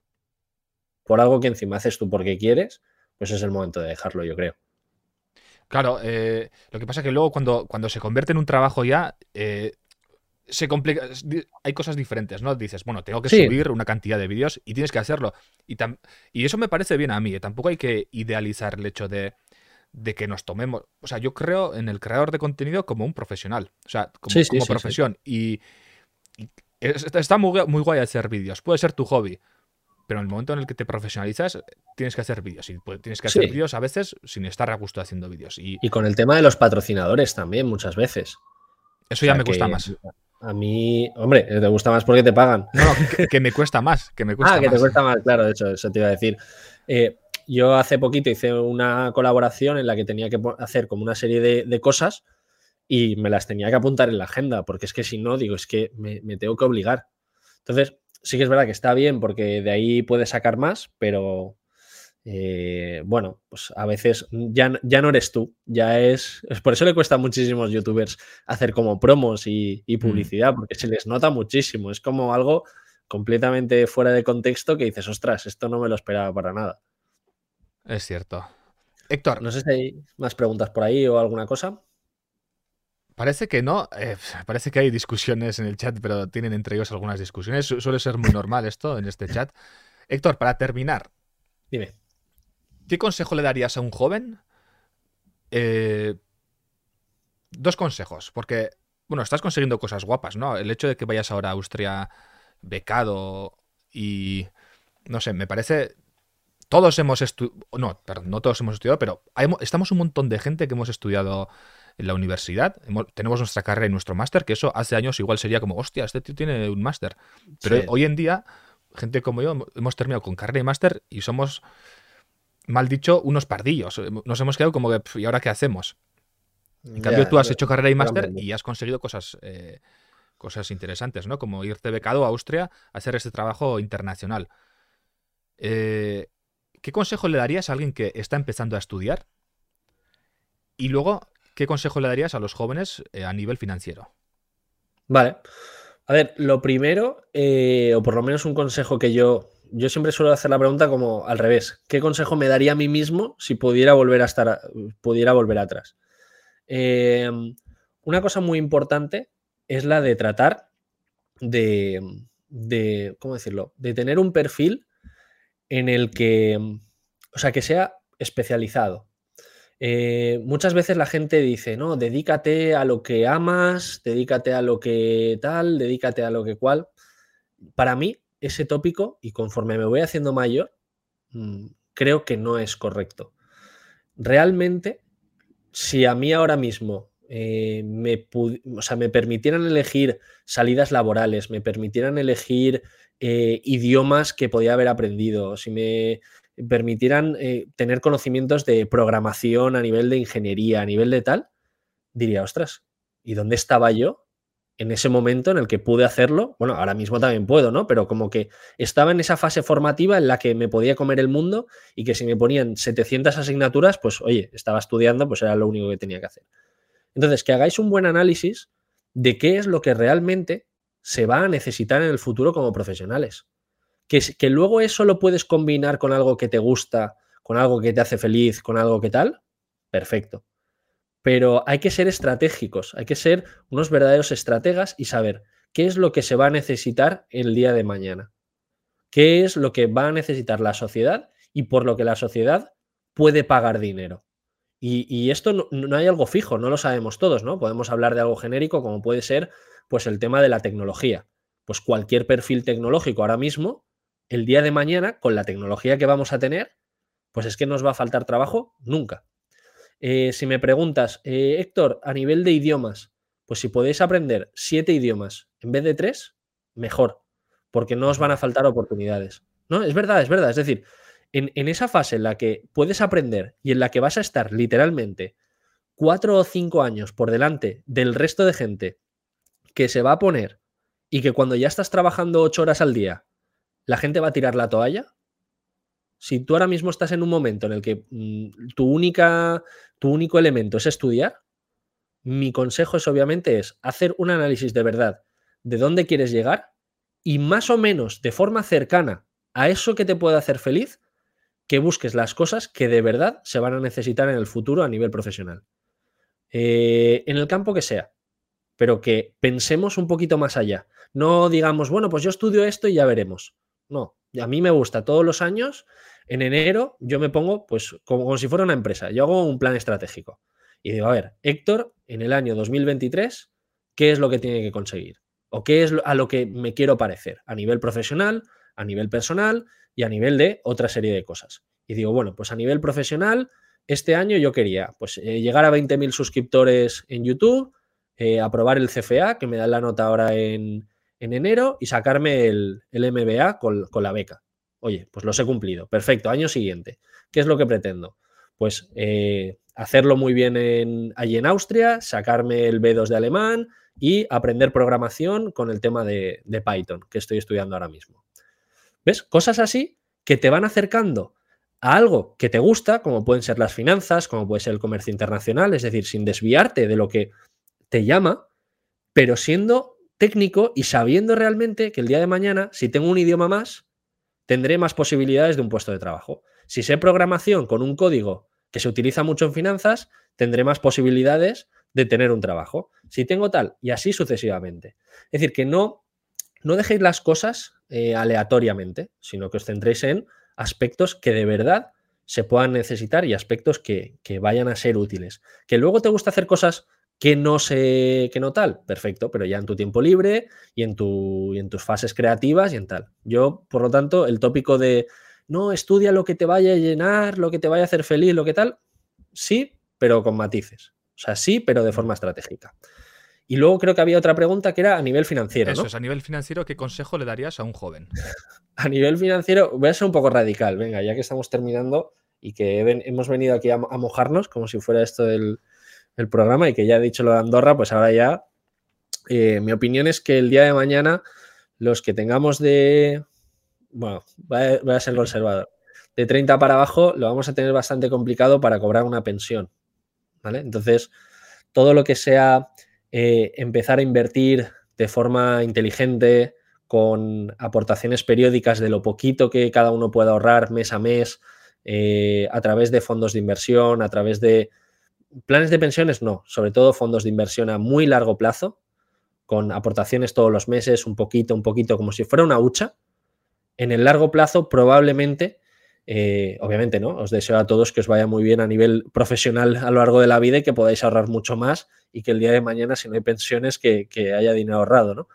por algo que encima haces tú porque quieres, pues es el momento de dejarlo, yo creo. Claro, eh, lo que pasa es que luego cuando, cuando se convierte en un trabajo ya, eh, se complica, hay cosas diferentes, ¿no? Dices, bueno, tengo que subir una cantidad de vídeos y tienes que hacerlo. Y, y eso me parece bien a mí, ¿eh? tampoco hay que idealizar el hecho de, de que nos tomemos. O sea, yo creo en el creador de contenido como un profesional. O sea, como, profesión. Y, está muy, muy guay hacer vídeos. Puede ser tu hobby. Pero en el momento en el que te profesionalizas, tienes que hacer vídeos. Y tienes que hacer vídeos a veces sin estar a gusto haciendo vídeos. Y, con el tema de los patrocinadores también, muchas veces. Eso ya me gusta más. A mí, hombre, te gusta más porque te pagan. No, que, me cuesta más. Que me <laughs> cuesta ah, que te cuesta más, claro, de hecho, eso te iba a decir. Eh, yo hace poquito hice una colaboración en la que tenía que hacer como una serie de, cosas y me las tenía que apuntar en la agenda, porque es que si no, digo, es que me, tengo que obligar. Entonces, sí que es verdad que está bien porque de ahí puedes sacar más, pero eh, bueno, pues a veces ya, ya, no eres tú, ya es, es, <laughs> Por eso le cuesta a muchísimos youtubers hacer como promos y, mm. publicidad, porque se les nota muchísimo. Es como algo completamente fuera de contexto que dices, ostras, esto no me lo esperaba para nada. Es cierto. Héctor. No sé si hay más preguntas por ahí o alguna cosa. Parece que no, eh, parece que hay discusiones en el chat, pero tienen entre ellos algunas discusiones. suele ser muy normal esto en este chat. Héctor, para terminar. Dime. ¿Qué consejo le darías a un joven? Eh, dos consejos, porque, bueno, estás consiguiendo cosas guapas, ¿no? El hecho de que vayas ahora a Austria becado y, no sé, me parece... Todos hemos estudiado, no, perdón, no todos hemos estudiado, pero estamos un montón de gente que hemos estudiado en la universidad, tenemos nuestra carrera y nuestro máster, que eso hace años igual sería como, hostia, este tío tiene un máster. Pero hoy en día, gente como yo, hemos terminado con carrera y máster y somos mal dicho, unos pardillos. Nos hemos quedado como que, ¿y ahora qué hacemos? En cambio, tú has hecho carrera y máster y has conseguido cosas, eh, cosas interesantes, ¿no? Como irte becado a Austria a hacer este trabajo internacional. Eh, ¿Qué consejo le darías a alguien que está empezando a estudiar? Y luego, ¿qué consejo le darías a los jóvenes a nivel financiero? Vale. A ver, lo primero, o por lo menos un consejo que yo yo siempre suelo hacer la pregunta como al revés. ¿Qué consejo me daría a mí mismo si pudiera volver a estar, pudiera volver atrás? Em, una cosa muy importante es la de tratar de, de, ¿cómo decirlo? De tener un perfil en el que, o sea, que sea especializado. Eh, muchas veces la gente dice, no, dedícate a lo que amas, dedícate a lo que tal, dedícate a lo que cual. Para mí, ese tópico y conforme me voy haciendo mayor, mm, creo que no es correcto. Realmente, si a mí ahora mismo eh, me, me permitieran elegir salidas laborales, me permitieran elegir eh, idiomas que podía haber aprendido, si me permitieran eh, tener conocimientos de programación a nivel de ingeniería, a nivel de tal, diría, ostras, ¿y dónde estaba yo en ese momento en el que pude hacerlo, bueno, ahora mismo también puedo, ¿no? Pero como que estaba en esa fase formativa en la que me podía comer el mundo y que si me ponían 700 asignaturas, pues oye, estaba estudiando, pues era lo único que tenía que hacer. Entonces, que hagáis un buen análisis de qué es lo que realmente se va a necesitar en el futuro como profesionales. Que, luego eso lo puedes combinar con algo que te gusta, con algo que te hace feliz, con algo que tal, perfecto pero hay que ser estratégicos, hay que ser unos verdaderos estrategas y saber qué es lo que se va a necesitar el día de mañana, qué es lo que va a necesitar la sociedad y por lo que la sociedad puede pagar dinero. Y, esto no, no, hay algo fijo, no lo sabemos todos, ¿no? Podemos hablar de algo genérico como puede ser pues el tema de la tecnología. Pues cualquier perfil tecnológico ahora mismo, el día de mañana, con la tecnología que vamos a tener, pues es que nos va a faltar trabajo nunca. Eh, si me preguntas, eh, Héctor, a nivel de idiomas, pues si podéis aprender siete idiomas en vez de tres, mejor, porque no os van a faltar oportunidades. No, es verdad, es verdad. Es decir, en, en esa fase en la que puedes aprender y en la que vas a estar literalmente cuatro o cinco años por delante del resto de gente que se va a poner y que cuando ya estás trabajando ocho horas al día, la gente va a tirar la toalla, si tú ahora mismo estás en un momento en el que mm, tu, única, tu único elemento es estudiar, mi consejo es obviamente es hacer un análisis de verdad de dónde quieres llegar y más o menos de forma cercana a eso que te puede hacer feliz, que busques las cosas que de verdad se van a necesitar en el futuro a nivel profesional. Eh, en el campo que sea, pero que pensemos un poquito más allá. No digamos, bueno, pues yo estudio esto y ya veremos. No, a mí me gusta todos los años En enero yo me pongo, pues, como, si fuera una empresa. Yo hago un plan estratégico. Y digo, a ver, Héctor, en el año 2023, ¿qué es lo que tiene que conseguir? ¿O qué es a lo que me quiero parecer? A nivel profesional, a nivel personal y a nivel de otra serie de cosas. Y digo, bueno, pues a nivel profesional, este año yo quería pues, eh, llegar a 20.000 suscriptores en YouTube, eh, aprobar el CFA, que me dan la nota ahora en, enero, y sacarme el, MBA con, la beca. Oye, pues los he cumplido. Perfecto, año siguiente. ¿Qué es lo que pretendo? Pues eh, hacerlo muy bien en, allí en Austria, sacarme el B2 de alemán y aprender programación con el tema de, de Python, que estoy estudiando ahora mismo. ¿Ves? Cosas así que te van acercando a algo que te gusta, como pueden ser las finanzas, como puede ser el comercio internacional, es decir, sin desviarte de lo que te llama, pero siendo técnico y sabiendo realmente que el día de mañana, si tengo un idioma más, tendré más posibilidades de un puesto de trabajo. Si sé programación con un código que se utiliza mucho en finanzas, tendré más posibilidades de tener un trabajo. Si tengo tal, y así sucesivamente. Es decir, que no, no dejéis las cosas eh, aleatoriamente, sino que os centréis en aspectos que de verdad se puedan necesitar y aspectos que, vayan a ser útiles. Que luego te gusta hacer cosas que no sé, que no tal, perfecto, pero ya en tu tiempo libre y en, tu, y en tus fases creativas y en tal. Yo, por lo tanto, el tópico de no estudia lo que te vaya a llenar, lo que te vaya a hacer feliz, lo que tal, sí, pero con matices. O sea, sí, pero de forma estratégica. Y luego creo que había otra pregunta que era a nivel financiero. Eso es, a nivel financiero, ¿qué consejo le darías a un joven? <laughs> a nivel financiero, voy a ser un poco radical, venga, ya que estamos terminando y que hemos venido aquí a, mojarnos, como si fuera esto del, programa, y que ya he dicho lo de Andorra, pues ahora ya. Eh, mi opinión es que el día de mañana, los que tengamos de. Bueno, voy a ser conservador. De 30 para abajo, lo vamos a tener bastante complicado para cobrar una pensión. ¿Vale? Entonces, todo lo que sea eh, empezar a invertir de forma inteligente, con aportaciones periódicas de lo poquito que cada uno pueda ahorrar mes a mes, eh, a través de fondos de inversión, a través de planes de pensiones, no, sobre todo fondos de inversión a muy largo plazo, con aportaciones todos los meses, un poquito, un poquito, como si fuera una hucha. En el largo plazo, probablemente eh, obviamente, ¿no? Os deseo a todos que os vaya muy bien a nivel profesional a lo largo de la vida y que podáis ahorrar mucho más y que el día de mañana, si no hay pensiones, que, haya dinero ahorrado, ¿no?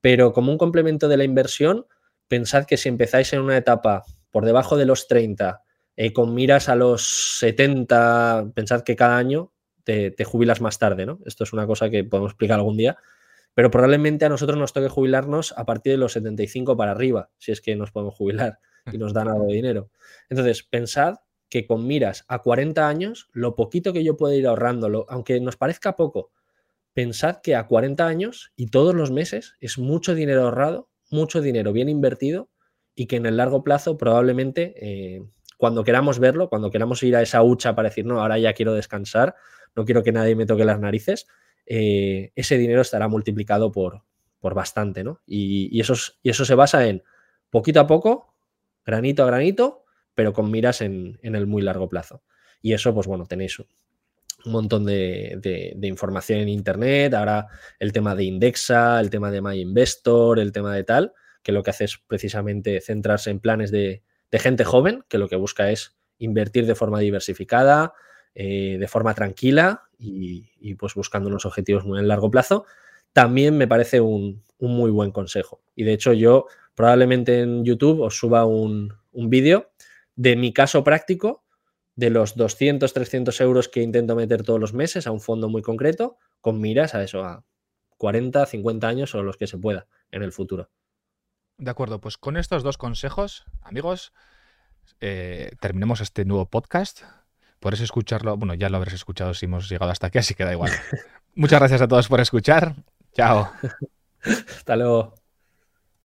Pero como un complemento de la inversión, pensad que si empezáis en una etapa por debajo de los 30, eh, con miras a los 70, pensad que cada año te, jubilas más tarde, ¿no? Esto es una cosa que podemos explicar algún día, pero probablemente a nosotros nos toque jubilarnos a partir de los 75 para arriba, si es que nos podemos jubilar y nos dan algo de dinero. Entonces, pensad que con miras a 40 años, lo poquito que yo puedo ir ahorrando, aunque nos parezca poco, pensad que a 40 años y todos los meses es mucho dinero ahorrado, mucho dinero bien invertido y que en el largo plazo probablemente eh, cuando queramos verlo, cuando queramos ir a esa hucha para decir, no, ahora ya quiero descansar, no quiero que nadie me toque las narices, eh, ese dinero estará multiplicado por, por bastante, ¿no? Y, eso, y eso se basa en poquito a poco, granito a granito, pero con miras en, el muy largo plazo. Y eso, pues bueno, tenéis un montón de, información en Internet. Ahora el tema de Indexa, el tema de My Investor, el tema de tal, que lo que hace es precisamente centrarse en planes de, gente joven, que lo que busca es invertir de forma diversificada, eh, de forma tranquila y, pues buscando unos objetivos muy en largo plazo. También me parece un, un muy buen consejo. Y de hecho yo Probablemente en YouTube os suba un, vídeo de mi caso práctico de los 200, 300 euros que intento meter todos los meses a un fondo muy concreto, con miras a eso, a 40, 50 años o los que se pueda en el futuro. De acuerdo, pues con estos dos consejos, amigos, eh, terminemos este nuevo podcast. Podréis escucharlo, bueno, ya lo habréis escuchado si hemos llegado hasta aquí, así que da igual. <laughs> Muchas gracias a todos por escuchar. Chao. <laughs> Hasta luego.